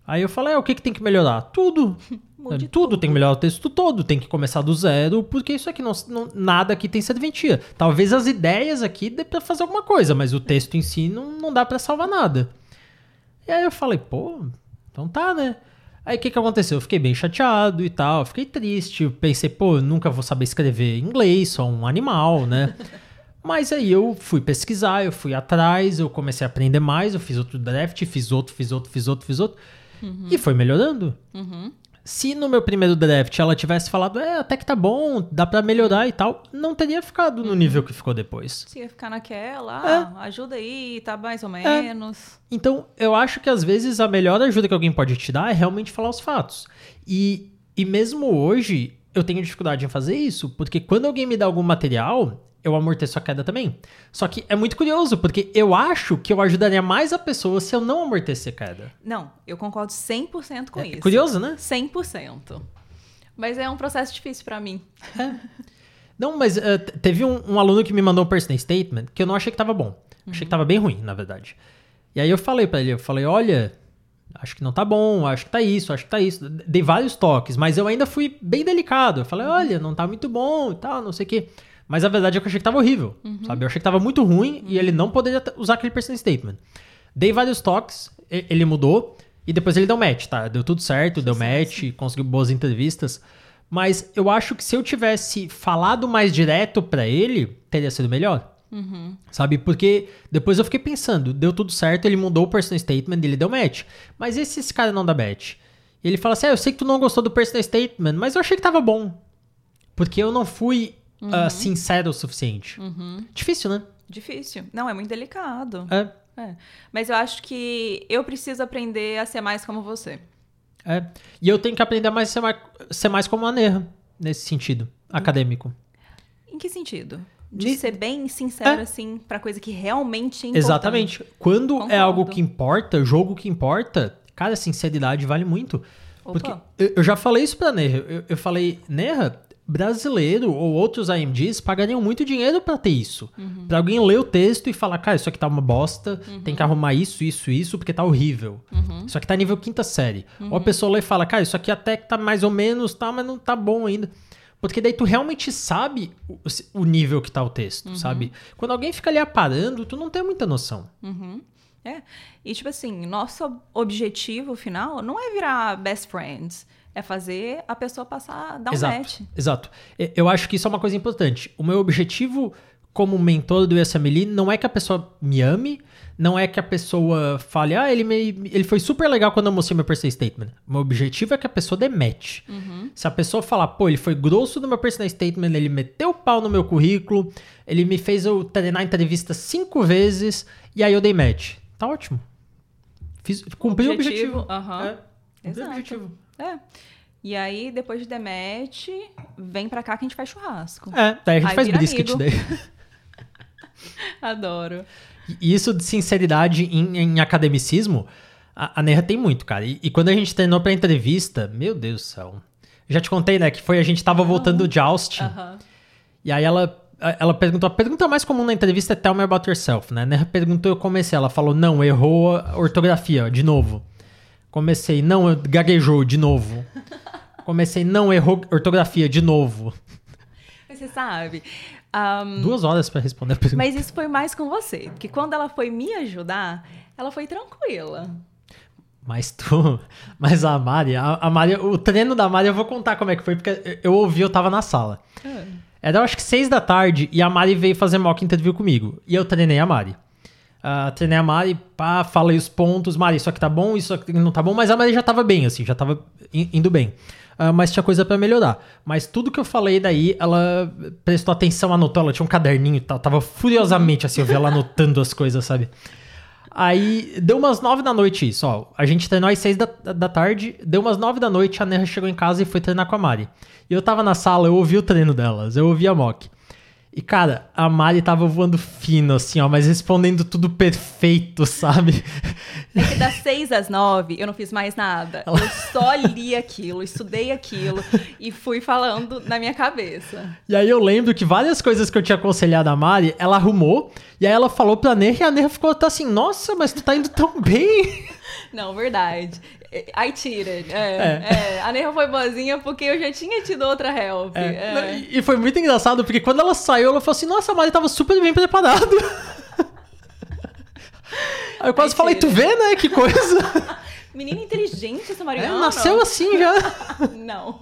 Aí eu falei: é, O que, que tem que melhorar? Tudo. É, tudo, tem que melhorar o texto todo, tem que começar do zero, porque isso aqui não, não- nada aqui tem serventia. Talvez as ideias aqui dê pra fazer alguma coisa, mas o texto em si não, não dá pra salvar nada. E aí eu falei, pô, então tá, né? Aí o que que aconteceu? Eu fiquei bem chateado e tal, fiquei triste, pensei, pô, nunca vou saber escrever inglês, sou um animal, né? Mas aí eu fui pesquisar, eu fui atrás, eu comecei a aprender mais, eu fiz outro draft, fiz outro, fiz outro, fiz outro, fiz outro. E foi melhorando. Se no meu primeiro draft ela tivesse falado, é, até que tá bom, dá pra melhorar e tal, não teria ficado no nível que ficou depois. Se ia ficar naquela, É. ah, ajuda aí, tá mais ou menos. Então, eu acho que às vezes a melhor ajuda que alguém pode te dar é realmente falar os fatos. E, e mesmo hoje, eu tenho dificuldade em fazer isso, porque quando alguém me dá algum material, eu amorteço a queda também. Só que é muito curioso, porque eu acho que eu ajudaria mais a pessoa se eu não amortecer a queda. Não, eu concordo 100% com É isso. curioso, né? 100%. Mas é um processo difícil pra mim. Não, mas t- teve um, um aluno que me mandou um personal statement que eu não achei que tava bom. Achei que tava bem ruim, na verdade. E aí eu falei pra ele, eu falei, olha, acho que não tá bom, acho que tá isso, acho que tá isso. Dei vários toques, mas eu ainda fui bem delicado. Eu falei, olha, não tá muito bom e tal, não sei o quê. Mas a verdade é que eu achei que tava horrível, sabe? Eu achei que tava muito ruim e ele não poderia usar aquele personal statement. Dei vários toques, ele mudou e depois ele deu match, tá? Deu tudo certo, deu match, conseguiu boas entrevistas. Mas eu acho que se eu tivesse falado mais direto pra ele, teria sido melhor. Sabe? Porque depois eu fiquei pensando, deu tudo certo, ele mudou o personal statement, ele deu match. Mas e se esse cara não dá match? Ele fala assim: ah, eu sei que tu não gostou do personal statement, mas eu achei que tava bom. Porque eu não fui ah, sincero o suficiente. Difícil, né? Difícil. Não, é muito delicado. É. É. Mas eu acho que eu preciso aprender a ser mais como você. É. E eu tenho que aprender a mais ser, mais ser mais como a Neha, nesse sentido, acadêmico. Em que sentido? De ser bem sincero, É. assim, pra coisa que realmente é importante. Exatamente. Quando é Concordo. algo que importa, jogo que importa, cara, sinceridade vale muito. Opa. Porque eu, eu já falei isso pra Neha. Eu, eu falei, Neha, brasileiro ou outros AMGs pagariam muito dinheiro pra ter isso. Pra alguém ler o texto e falar, cara, isso aqui tá uma bosta, tem que arrumar isso, isso, isso, porque tá horrível. Isso aqui tá nível quinta série. Ou a pessoa lê e fala, cara, isso aqui até que tá mais ou menos, tá, mas não tá bom ainda. Porque daí tu realmente sabe o, o nível que tá o texto, sabe? Quando alguém fica ali aparando, tu não tem muita noção. Uhum. É. E, tipo assim, nosso objetivo final não é virar best friends. É fazer a pessoa passar, dar um exato, match. exato. Eu acho que isso é uma coisa importante. O meu objetivo como mentor do USMLE não é que a pessoa me ame, não é que a pessoa fale, ah, ele, me, ele foi super legal quando eu mostrei meu personal statement. O meu objetivo é que a pessoa dê match. Se a pessoa falar, pô, ele foi grosso no meu personal statement, ele meteu o pau no meu currículo, ele me fez eu treinar entrevista cinco vezes e aí eu dei match. Tá ótimo. Fiz, cumpri o Objetivo, objetivo. aham. É, cumpri o Exato. objetivo. É. E aí, depois de dematch, vem pra cá que a gente faz churrasco. É, daí a gente Aí faz brisket amigo. daí. Adoro. E isso de sinceridade em, em academicismo, a, a Neha tem muito, cara. E, e quando a gente treinou pra entrevista, meu Deus do céu. Já te contei, né, que foi a gente tava voltando de Austin. Aham. E aí ela ela perguntou, a pergunta mais comum na entrevista é tell me about yourself, né? Ela perguntou, eu comecei, ela falou, não, errou a ortografia, de novo. Comecei, não, gaguejou, de novo. Comecei, não, errou ortografia, de novo. Você sabe. Um, Duas horas para responder a pergunta. Mas isso foi mais com você, porque quando ela foi me ajudar, ela foi tranquila. Mas tu. Mas a Mari, a, a Mari, o treino da Mari eu vou contar como é que foi, porque eu ouvi, eu tava na sala. É. Era, eu acho que seis da tarde e a Mari veio fazer mock interview comigo. E eu treinei a Mari. Uh, treinei a Mari, pá, falei os pontos. Mari, isso aqui tá bom, isso aqui não tá bom. Mas a Mari já tava bem, assim, já tava indo bem. Uh, mas tinha coisa para melhorar. Mas tudo que eu falei daí, ela prestou atenção, anotou. Ela tinha um caderninho. Tava furiosamente assim, eu vi ela anotando as coisas, sabe? Aí deu umas nove da noite isso, ó. A gente treinou às seis da, da tarde, deu umas nove da noite, a Nerra chegou em casa e foi treinar com a Mari. E eu tava na sala, eu ouvi o treino delas, eu ouvi a mock. E, cara, a Mari tava voando fino, assim, ó, mas respondendo tudo perfeito, sabe? É que das seis às nove eu não fiz mais nada. Ela... Eu só li aquilo, estudei aquilo e fui falando na minha cabeça. E aí eu lembro que várias coisas que eu tinha aconselhado a Mari, ela arrumou, e aí ela falou pra Ner e a Ner ficou assim, nossa, mas tu tá indo tão bem. Não, verdade. I cheated. É, é. é. A Neha foi boazinha porque eu já tinha tido outra help. É. É. E foi muito engraçado porque quando ela saiu, ela falou assim: Nossa, a Mari tava super bem preparada. Aí eu quase I falei: Tu vê, né? Que coisa. Menina inteligente essa Mariana. É, nasceu assim já. Não.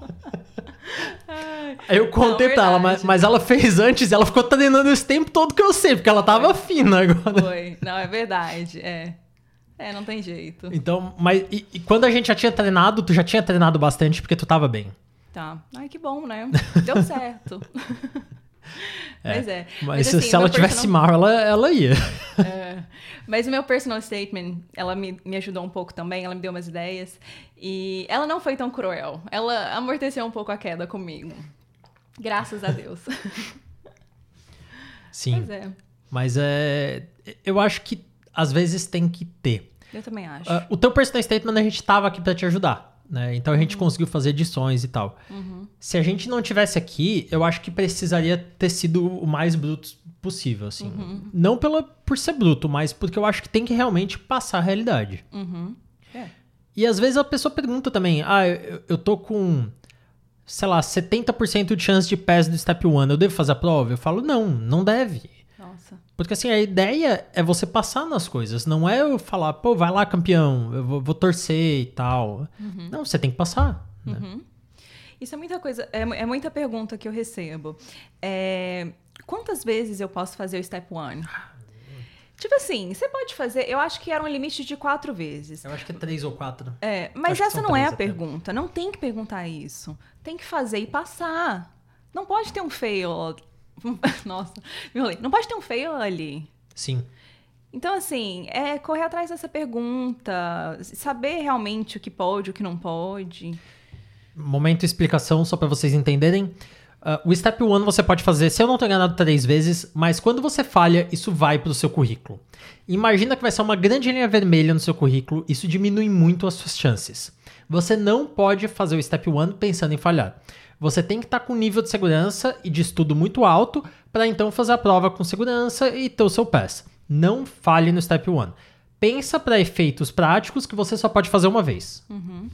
Aí eu contei não, pra ela, mas, mas ela fez antes ela ficou treinando esse tempo todo que eu sei, porque ela tava foi. fina agora. Foi, não, é verdade, é. É, não tem jeito. Então, mas e, e, quando a gente já tinha treinado, tu já tinha treinado bastante porque tu tava bem. Tá. Ai, que bom, né? Deu certo. É, mas é. Mas, mas assim, se ela tivesse personal... mal, ela, ela ia. É, mas o meu personal statement, ela me, me ajudou um pouco também, ela me deu umas ideias. E ela não foi tão cruel. Ela amorteceu um pouco a queda comigo. Graças a Deus. Sim. Mas é. Mas é. Eu acho que às vezes tem que ter. Eu também acho. Uh, o teu personal statement a gente tava aqui para te ajudar. Né? Então a gente uhum. conseguiu fazer edições e tal. Uhum. Se a gente não tivesse aqui, eu acho que precisaria ter sido o mais bruto possível, assim. Uhum. Não pela, por ser bruto, mas porque eu acho que tem que realmente passar a realidade. Uhum. É. E às vezes a pessoa pergunta também: ah, eu, eu tô com, sei lá, 70% de chance de pass do Step 1, eu devo fazer a prova? Eu falo: não, não deve. Nossa. Porque assim, a ideia é você passar nas coisas, não é eu falar, pô, vai lá, campeão, eu vou, vou torcer e tal. Uhum. Não, você tem que passar. Né? Uhum. Isso é muita coisa, é, é, muita pergunta que eu recebo. É, quantas vezes eu posso fazer o step one? Tipo assim, você pode fazer. Eu acho que era um limite de quatro vezes. Eu acho que é três ou quatro. É, mas essa não é a pergunta. Não tem que perguntar isso. Tem que fazer e passar. Não pode ter um fail Nossa, Não pode ter um fail ali. Sim. Então, assim, é correr atrás dessa pergunta, saber realmente o que pode, o que não pode. Momento explicação, só para vocês entenderem. Uh, o Step 1 você pode fazer, se eu não estou enganado, três vezes, mas quando você falha, isso vai para o seu currículo. Imagina que vai ser uma grande linha vermelha no seu currículo, isso diminui muito as suas chances. Você não pode fazer o Step 1 pensando em falhar. Você tem que estar tá com um nível de segurança e de estudo muito alto para então fazer a prova com segurança e ter o seu pass. Não falhe no Step 1. Pensa para efeitos práticos que você só pode fazer uma vez. Uhum.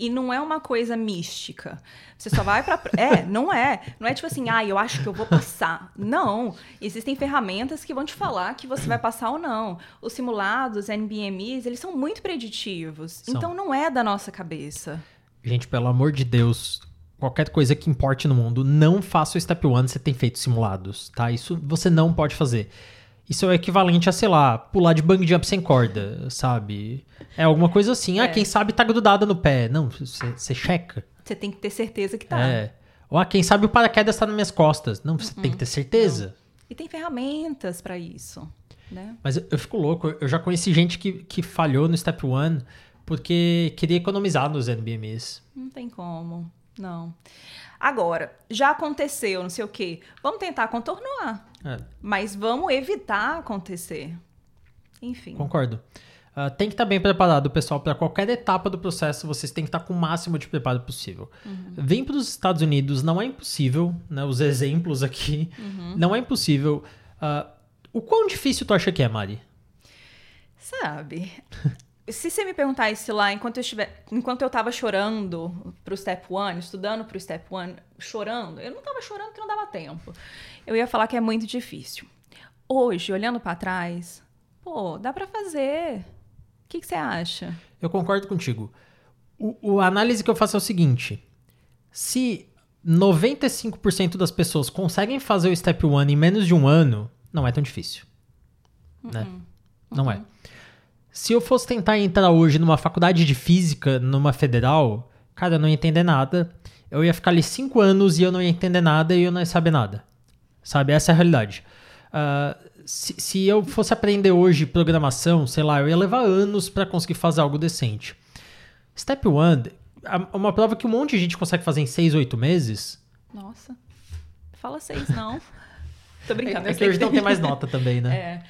E não é uma coisa mística. Você só vai para É, não é. Não é tipo assim, ah, eu acho que eu vou passar. Não. Existem ferramentas que vão te falar que você vai passar ou não. Os simulados, NBMEs, eles são muito preditivos. São. Então não é da nossa cabeça. Gente, pelo amor de Deus, qualquer coisa que importe no mundo, não faça o Step 1 se tem feito simulados, tá? Isso você não pode fazer. Isso é o equivalente a, sei lá, pular de bang jump sem corda, sabe? É alguma coisa assim. Ah, é. Ah, quem sabe tá grudada no pé. Não, você checa. Você tem que ter certeza que tá. É. Ou ah, quem sabe o paraquedas tá nas minhas costas. Não, você uhum. tem que ter certeza. Não. E tem ferramentas para isso, né? Mas eu, eu, fico louco. Eu já conheci gente que, que falhou no Step 1 porque queria economizar nos NBMs. Não tem como. Não. Agora, já aconteceu, não sei o quê. Vamos tentar contornar. É. Mas vamos evitar acontecer. Enfim. Concordo. Uh, tem que estar tá bem preparado, pessoal, para qualquer etapa do processo, vocês têm que estar tá com o máximo de preparo possível. Uhum. Vem para os Estados Unidos, não é impossível, né? Os exemplos aqui, uhum. não é impossível. Uh, o quão difícil tu acha que é, Mari? Sabe, se você me perguntar isso lá, enquanto eu estiver, enquanto eu estava chorando pro Step One, estudando pro Step One, chorando, eu não estava chorando porque não dava tempo. Eu ia falar que é muito difícil. Hoje, olhando para trás, pô, dá para fazer que, que você acha? Eu concordo contigo. O, o, a análise que eu faço é o seguinte: se 95% das pessoas conseguem fazer o Step One em menos de um ano, não é tão difícil. Né? Não uh é. Se eu fosse tentar entrar hoje numa faculdade de física, numa federal, cara, eu não ia entender nada. Eu ia ficar ali cinco anos e eu não ia entender nada e eu não ia saber nada. Sabe? Essa é a realidade. Uh, se, se eu fosse aprender hoje programação, sei lá, eu ia levar anos para conseguir fazer algo decente. Step One, uma prova que um monte de gente consegue fazer em 6, 8 meses. Nossa. Fala 6, não. Tô brincando. É, é que hoje não tem mais nota também, né? É.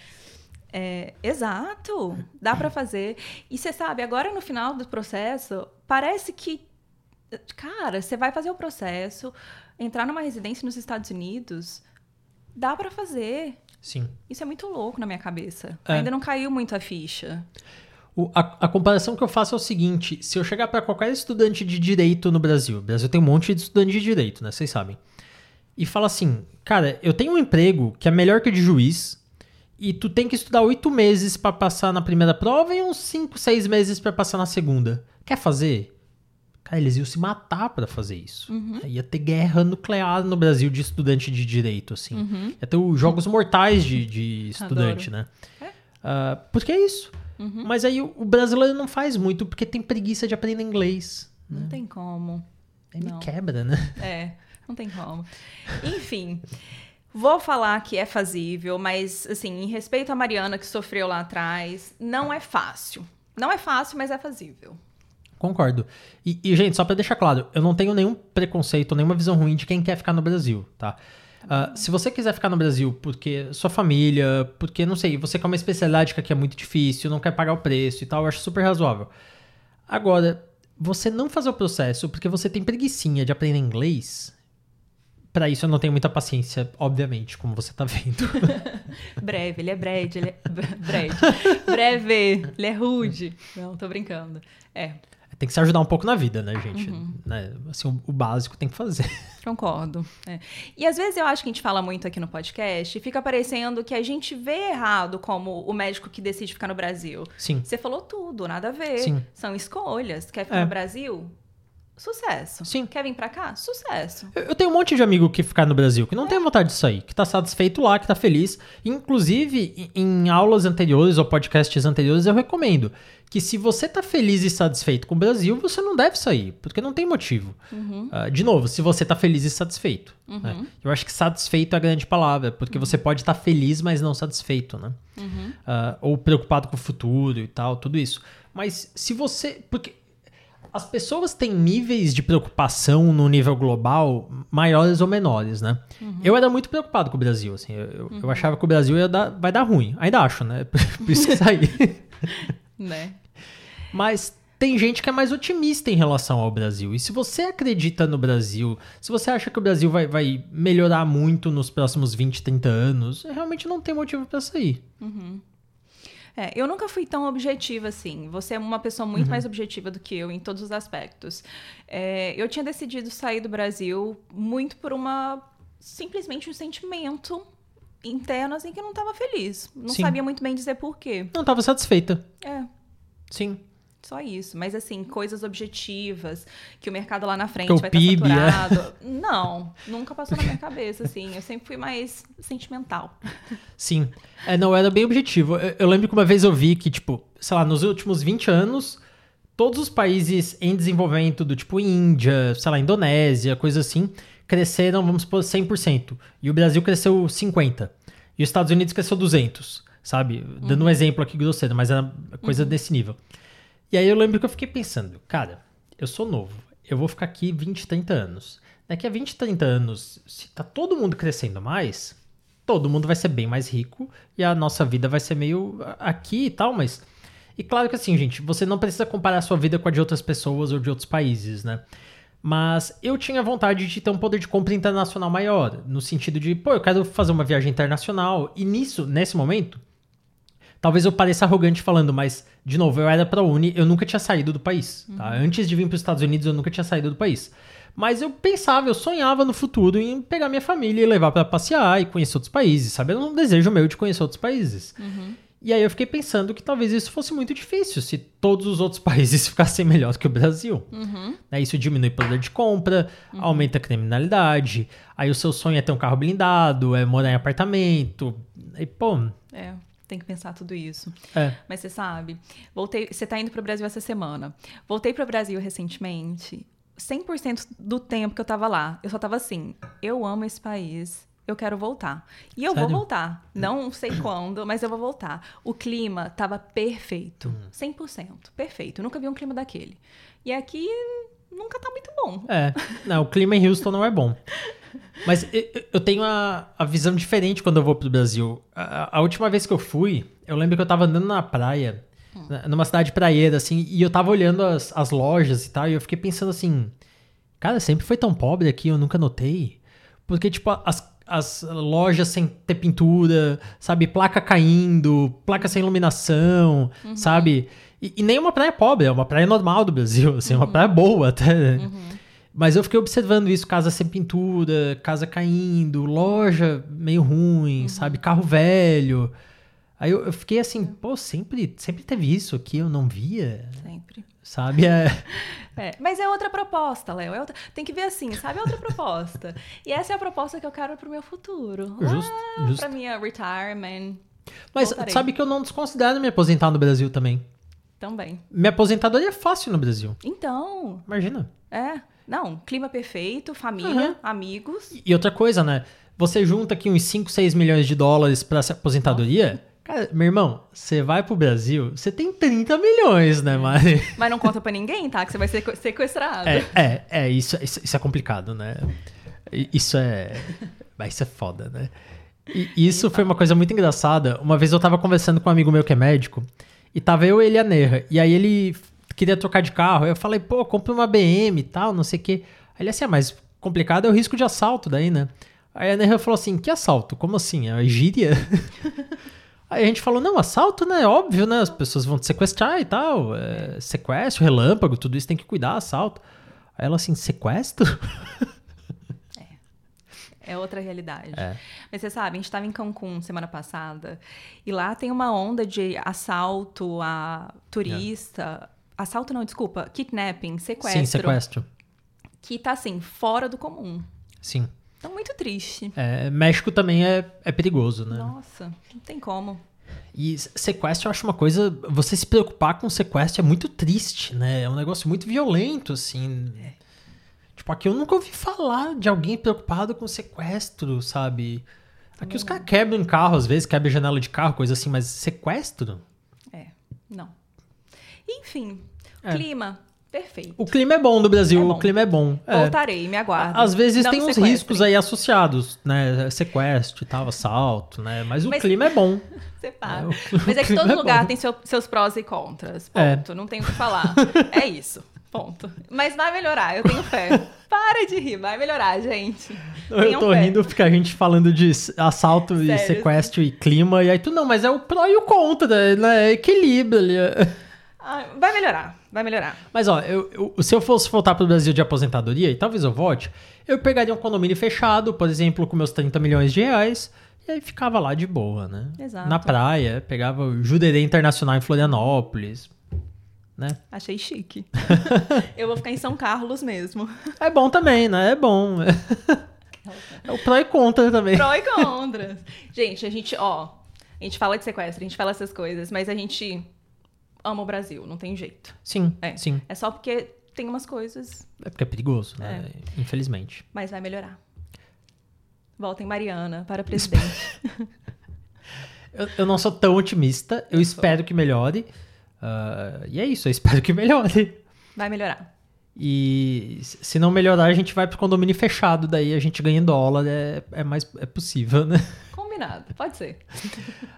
É, exato, dá para fazer. E você sabe, agora no final do processo, parece que, cara, você vai fazer o processo, entrar numa residência nos Estados Unidos, dá para fazer. Sim. Isso é muito louco na minha cabeça. É. Ainda não caiu muito a ficha. O, a, a, comparação que eu faço é o seguinte: se eu chegar para qualquer estudante de direito no Brasil, o Brasil tem um monte de estudante de direito, né? Vocês sabem. E fala assim, cara, eu tenho um emprego que é melhor que o de juiz, e tu tem que estudar oito meses para passar na primeira prova e uns cinco, seis meses para passar na segunda. Quer fazer? Cara, eles iam se matar para fazer isso. Uhum. Ia ter guerra nuclear no Brasil de estudante de direito, assim. Uhum. Ia ter os jogos mortais de, de estudante, Adoro. né? É? Uh, porque é isso. Uhum. Mas aí o, o, brasileiro não faz muito porque tem preguiça de aprender inglês. Não né? tem como. Me quebra, né? É, não tem como. Enfim. Vou falar que é fazível, mas, assim, em respeito à Mariana que sofreu lá atrás, não é fácil. Não é fácil, mas é fazível. Concordo. E, e, gente, só para deixar claro, eu não tenho nenhum preconceito, nenhuma visão ruim de quem quer ficar no Brasil, tá? Uh, se você quiser ficar no Brasil porque sua família, porque, não sei, você quer uma especialidade que aqui é muito difícil, não quer pagar o preço e tal, eu acho super razoável. Agora, você não fazer o processo porque você tem preguiçinha de aprender inglês, para isso eu não tenho muita paciência, obviamente, como você tá vendo. breve, ele é breve, ele é breve. breve, ele é rude. Não, tô brincando. É, tem que se ajudar um pouco na vida, né, gente? Uhum. Né? Assim, o, o, básico tem que fazer. Concordo. É. E às vezes eu acho que a gente fala muito aqui no podcast e fica parecendo que a gente vê errado como o médico que decide ficar no Brasil. Sim. Você falou tudo, nada a ver. Sim. São escolhas. Quer ficar é. no Brasil? Sucesso. Sim. Quer vir pra cá? Sucesso. Eu, eu, tenho um monte de amigo que ficar no Brasil, que não é. tem vontade de sair, que tá satisfeito lá, que tá feliz. Inclusive, em, em aulas anteriores ou podcasts anteriores, eu recomendo que se você tá feliz e satisfeito com o Brasil, você não deve sair, porque não tem motivo. Uhum. Uh, de novo, se você tá feliz e satisfeito. Né? Uhum. Né? Eu acho que satisfeito é a grande palavra, porque uhum. você pode estar tá feliz, mas não satisfeito, né? Uh, ou preocupado com o futuro e tal, tudo isso. Mas se você. Porque as pessoas têm níveis de preocupação no nível global maiores ou menores, né? Uhum. Eu era muito preocupado com o Brasil, assim. Eu, uhum. eu achava que o Brasil ia dar, vai dar ruim. Ainda acho, né? Por isso que saí. né? Mas tem gente que é mais otimista em relação ao Brasil. E se você acredita no Brasil, se você acha que o Brasil vai, vai melhorar muito nos próximos 20, 30 anos, realmente não tem motivo para sair. Uhum. É, eu nunca fui tão objetiva assim. Você é uma pessoa muito uhum. mais objetiva do que eu em todos os aspectos. É, eu tinha decidido sair do Brasil muito por uma simplesmente um sentimento interno assim que eu não estava feliz. Não Sim. sabia muito bem dizer por quê. Não estava satisfeita. É. Sim. Só isso. Mas, assim, coisas objetivas, que o mercado lá na frente que vai estar tá saturado. É. Não, nunca passou na minha cabeça, assim. Eu sempre fui mais sentimental. Sim. É, não, era bem objetivo. Eu, eu lembro que uma vez eu vi que, tipo, sei lá, nos últimos 20 anos, todos os países em desenvolvimento, do tipo Índia, sei lá, Indonésia, coisa assim, cresceram, vamos supor, 100%. E o Brasil cresceu 50%. E os Estados Unidos cresceu 200%, sabe? Dando uhum. um exemplo aqui grosseiro, mas era coisa uhum. desse nível. E aí eu lembro que eu fiquei pensando, cara, eu sou novo, eu vou ficar aqui 20, 30 anos. Daqui a 20, 30 anos, se tá todo mundo crescendo mais, todo mundo vai ser bem mais rico e a nossa vida vai ser meio aqui e tal, mas E claro que assim, gente, você não precisa comparar a sua vida com a de outras pessoas ou de outros países, né? Mas eu tinha vontade de ter um poder de compra internacional maior, no sentido de, pô, eu quero fazer uma viagem internacional. E nisso, nesse momento, talvez eu pareça arrogante falando, mas, de novo, eu era pra Uni, eu nunca tinha saído do país. Tá? Antes de vir para os Estados Unidos, eu nunca tinha saído do país. Mas eu pensava, eu sonhava no futuro em pegar minha família e levar para passear e conhecer outros países, sabe? Era um desejo meu de conhecer outros países. E aí eu fiquei pensando que talvez isso fosse muito difícil se todos os outros países ficassem melhor que o Brasil. Né, Isso diminui o poder de compra, aumenta a criminalidade. Aí o seu sonho é ter um carro blindado, é morar em apartamento. E, pô, É, tem que pensar tudo isso. é. Mas você sabe, voltei, você tá indo pro Brasil essa semana. Voltei pro Brasil recentemente. 100% do tempo que eu tava lá, eu só tava assim, eu amo esse país, eu quero voltar. E eu Sério? vou voltar. Não sei quando, mas eu vou voltar. O clima tava perfeito. 100%. Perfeito. Eu nunca vi um clima daquele. E aqui nunca tá muito bom. É, não, o clima em Houston não é bom. Mas eu tenho a, a visão diferente quando eu vou pro Brasil. A, a última vez que eu fui, eu lembro que eu tava andando na praia, numa cidade praieira, assim, e eu tava olhando as, as lojas e tal, e eu fiquei pensando assim, cara, sempre foi tão pobre aqui, eu nunca notei. Porque, tipo, as, as lojas sem ter pintura, sabe? Placa caindo, placa sem iluminação, sabe? E, e nem uma praia pobre, é uma praia normal do Brasil, assim, uma praia boa até. Mas eu fiquei observando isso, casa sem pintura, casa caindo, loja meio ruim, sabe? Carro velho. Aí eu, eu fiquei assim, pô, sempre, sempre teve isso aqui, eu não via, Sempre. sabe? É, É, mas é outra proposta, Léo. É outra... Tem que ver assim, sabe? É outra proposta. E essa é a proposta que eu quero pro meu futuro. Justo, justo. Pra minha retirement Mas Voltarei. sabe que eu não desconsidero me aposentar no Brasil também. também. Minha aposentadoria é fácil no Brasil. Então, Imagina. é. Não, clima perfeito, família, Aham. amigos. E outra coisa, né? Você junta aqui uns 5, 6 milhões de dólares pra essa aposentadoria. Cara, meu irmão, você vai pro Brasil, você tem 30 milhões, né, Mari? Mas não conta pra ninguém, tá? Que você vai ser sequ- sequestrado. É, é, é isso, isso, isso é complicado, né? Isso é. Mas isso é foda, né? E isso foi uma coisa muito engraçada. Uma vez eu tava conversando com um amigo meu que é médico, e tava eu, ele e a Nerra. E aí ele queria trocar de carro. Eu falei, pô, compra uma BM e tal, não sei o quê. Aí ele assim, ah, mas complicado é o risco de assalto daí, né? Aí a Nerra falou assim: que assalto? Como assim? É gíria? Aí a gente falou, não, assalto, né? Óbvio, né? As pessoas vão te sequestrar e tal. É, sequestro, relâmpago, tudo isso tem que cuidar, assalto. Aí ela assim, sequestro? É outra realidade. É. Mas você sabe, a gente estava em Cancún semana passada e lá tem uma onda de assalto a turista. Assalto não, desculpa, kidnapping, sequestro. Sim, sequestro. Que tá assim, fora do comum. Sim. Então, muito triste. É, México também é, é perigoso, né? Nossa, não tem como. E se- sequestro eu acho uma coisa. Você se preocupar com sequestro é muito triste, né? É um negócio muito violento, assim. Tipo, aqui eu nunca ouvi falar de alguém preocupado com sequestro, sabe? Aqui os caras quebram carro, às vezes, quebram janela de carro, coisa assim, mas sequestro? É, não. Enfim, É. clima, perfeito. O clima é bom do Brasil, É bom. o clima é bom. É. Voltarei, me aguarde. Às vezes Não tem uns riscos aí associados, né? Sequestro e tal, assalto, né? Mas o Mas- clima é bom. Você para. É, o- Mas é que todo é lugar bom. tem seu- seus prós e contras. Ponto. Não tem o que falar. é isso. Ponto. Mas vai melhorar, eu tenho fé. Para de rir, vai melhorar, gente. Eu tô fé. rindo porque a gente falando de assalto e Sério. sequestro e clima, e aí tu não, mas é o pró e o contra, né? Equilíbrio ali. Ah, vai melhorar, vai melhorar. Mas ó, eu, eu- se eu fosse voltar pro Brasil de aposentadoria, e talvez eu volte, eu pegaria um condomínio fechado, por exemplo, com meus 30 milhões de reais, e aí ficava lá de boa, né? Exato. Na praia, pegava o Jurerê Internacional em Florianópolis, né? Achei chique. eu vou ficar em São Carlos mesmo. É bom também, né? É bom. É o pró e contra também. Pró e contras. gente, a gente, ó, a gente fala de sequestro, a gente fala essas coisas, mas a gente ama o Brasil, não tem jeito. Sim, É. sim. É só porque tem umas coisas, É porque é perigoso, né? Infelizmente. mas vai melhorar. Voltem Mariana para presidente. Eu, eu não sou tão otimista, eu, Eu espero que melhore. Ah, e é isso, eu espero que melhore. Vai melhorar. E se se não melhorar, a gente vai pro condomínio fechado, daí a gente ganha em dólar, é, é mais é possível, né? Combinado, pode ser.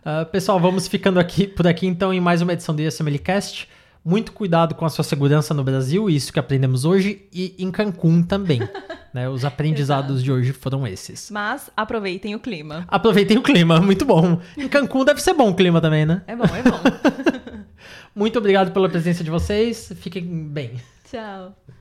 Uh, pessoal, vamos ficando aqui por aqui então em mais uma edição do Cast. Muito cuidado com a sua segurança no Brasil, isso que aprendemos hoje, e em Cancún também. né? Os aprendizados de hoje foram esses. Mas aproveitem o clima. Aproveitem o clima, muito bom. Em Cancún deve ser bom o clima também, né? É bom, é bom. muito obrigado pela presença de vocês. Fiquem bem. Tchau.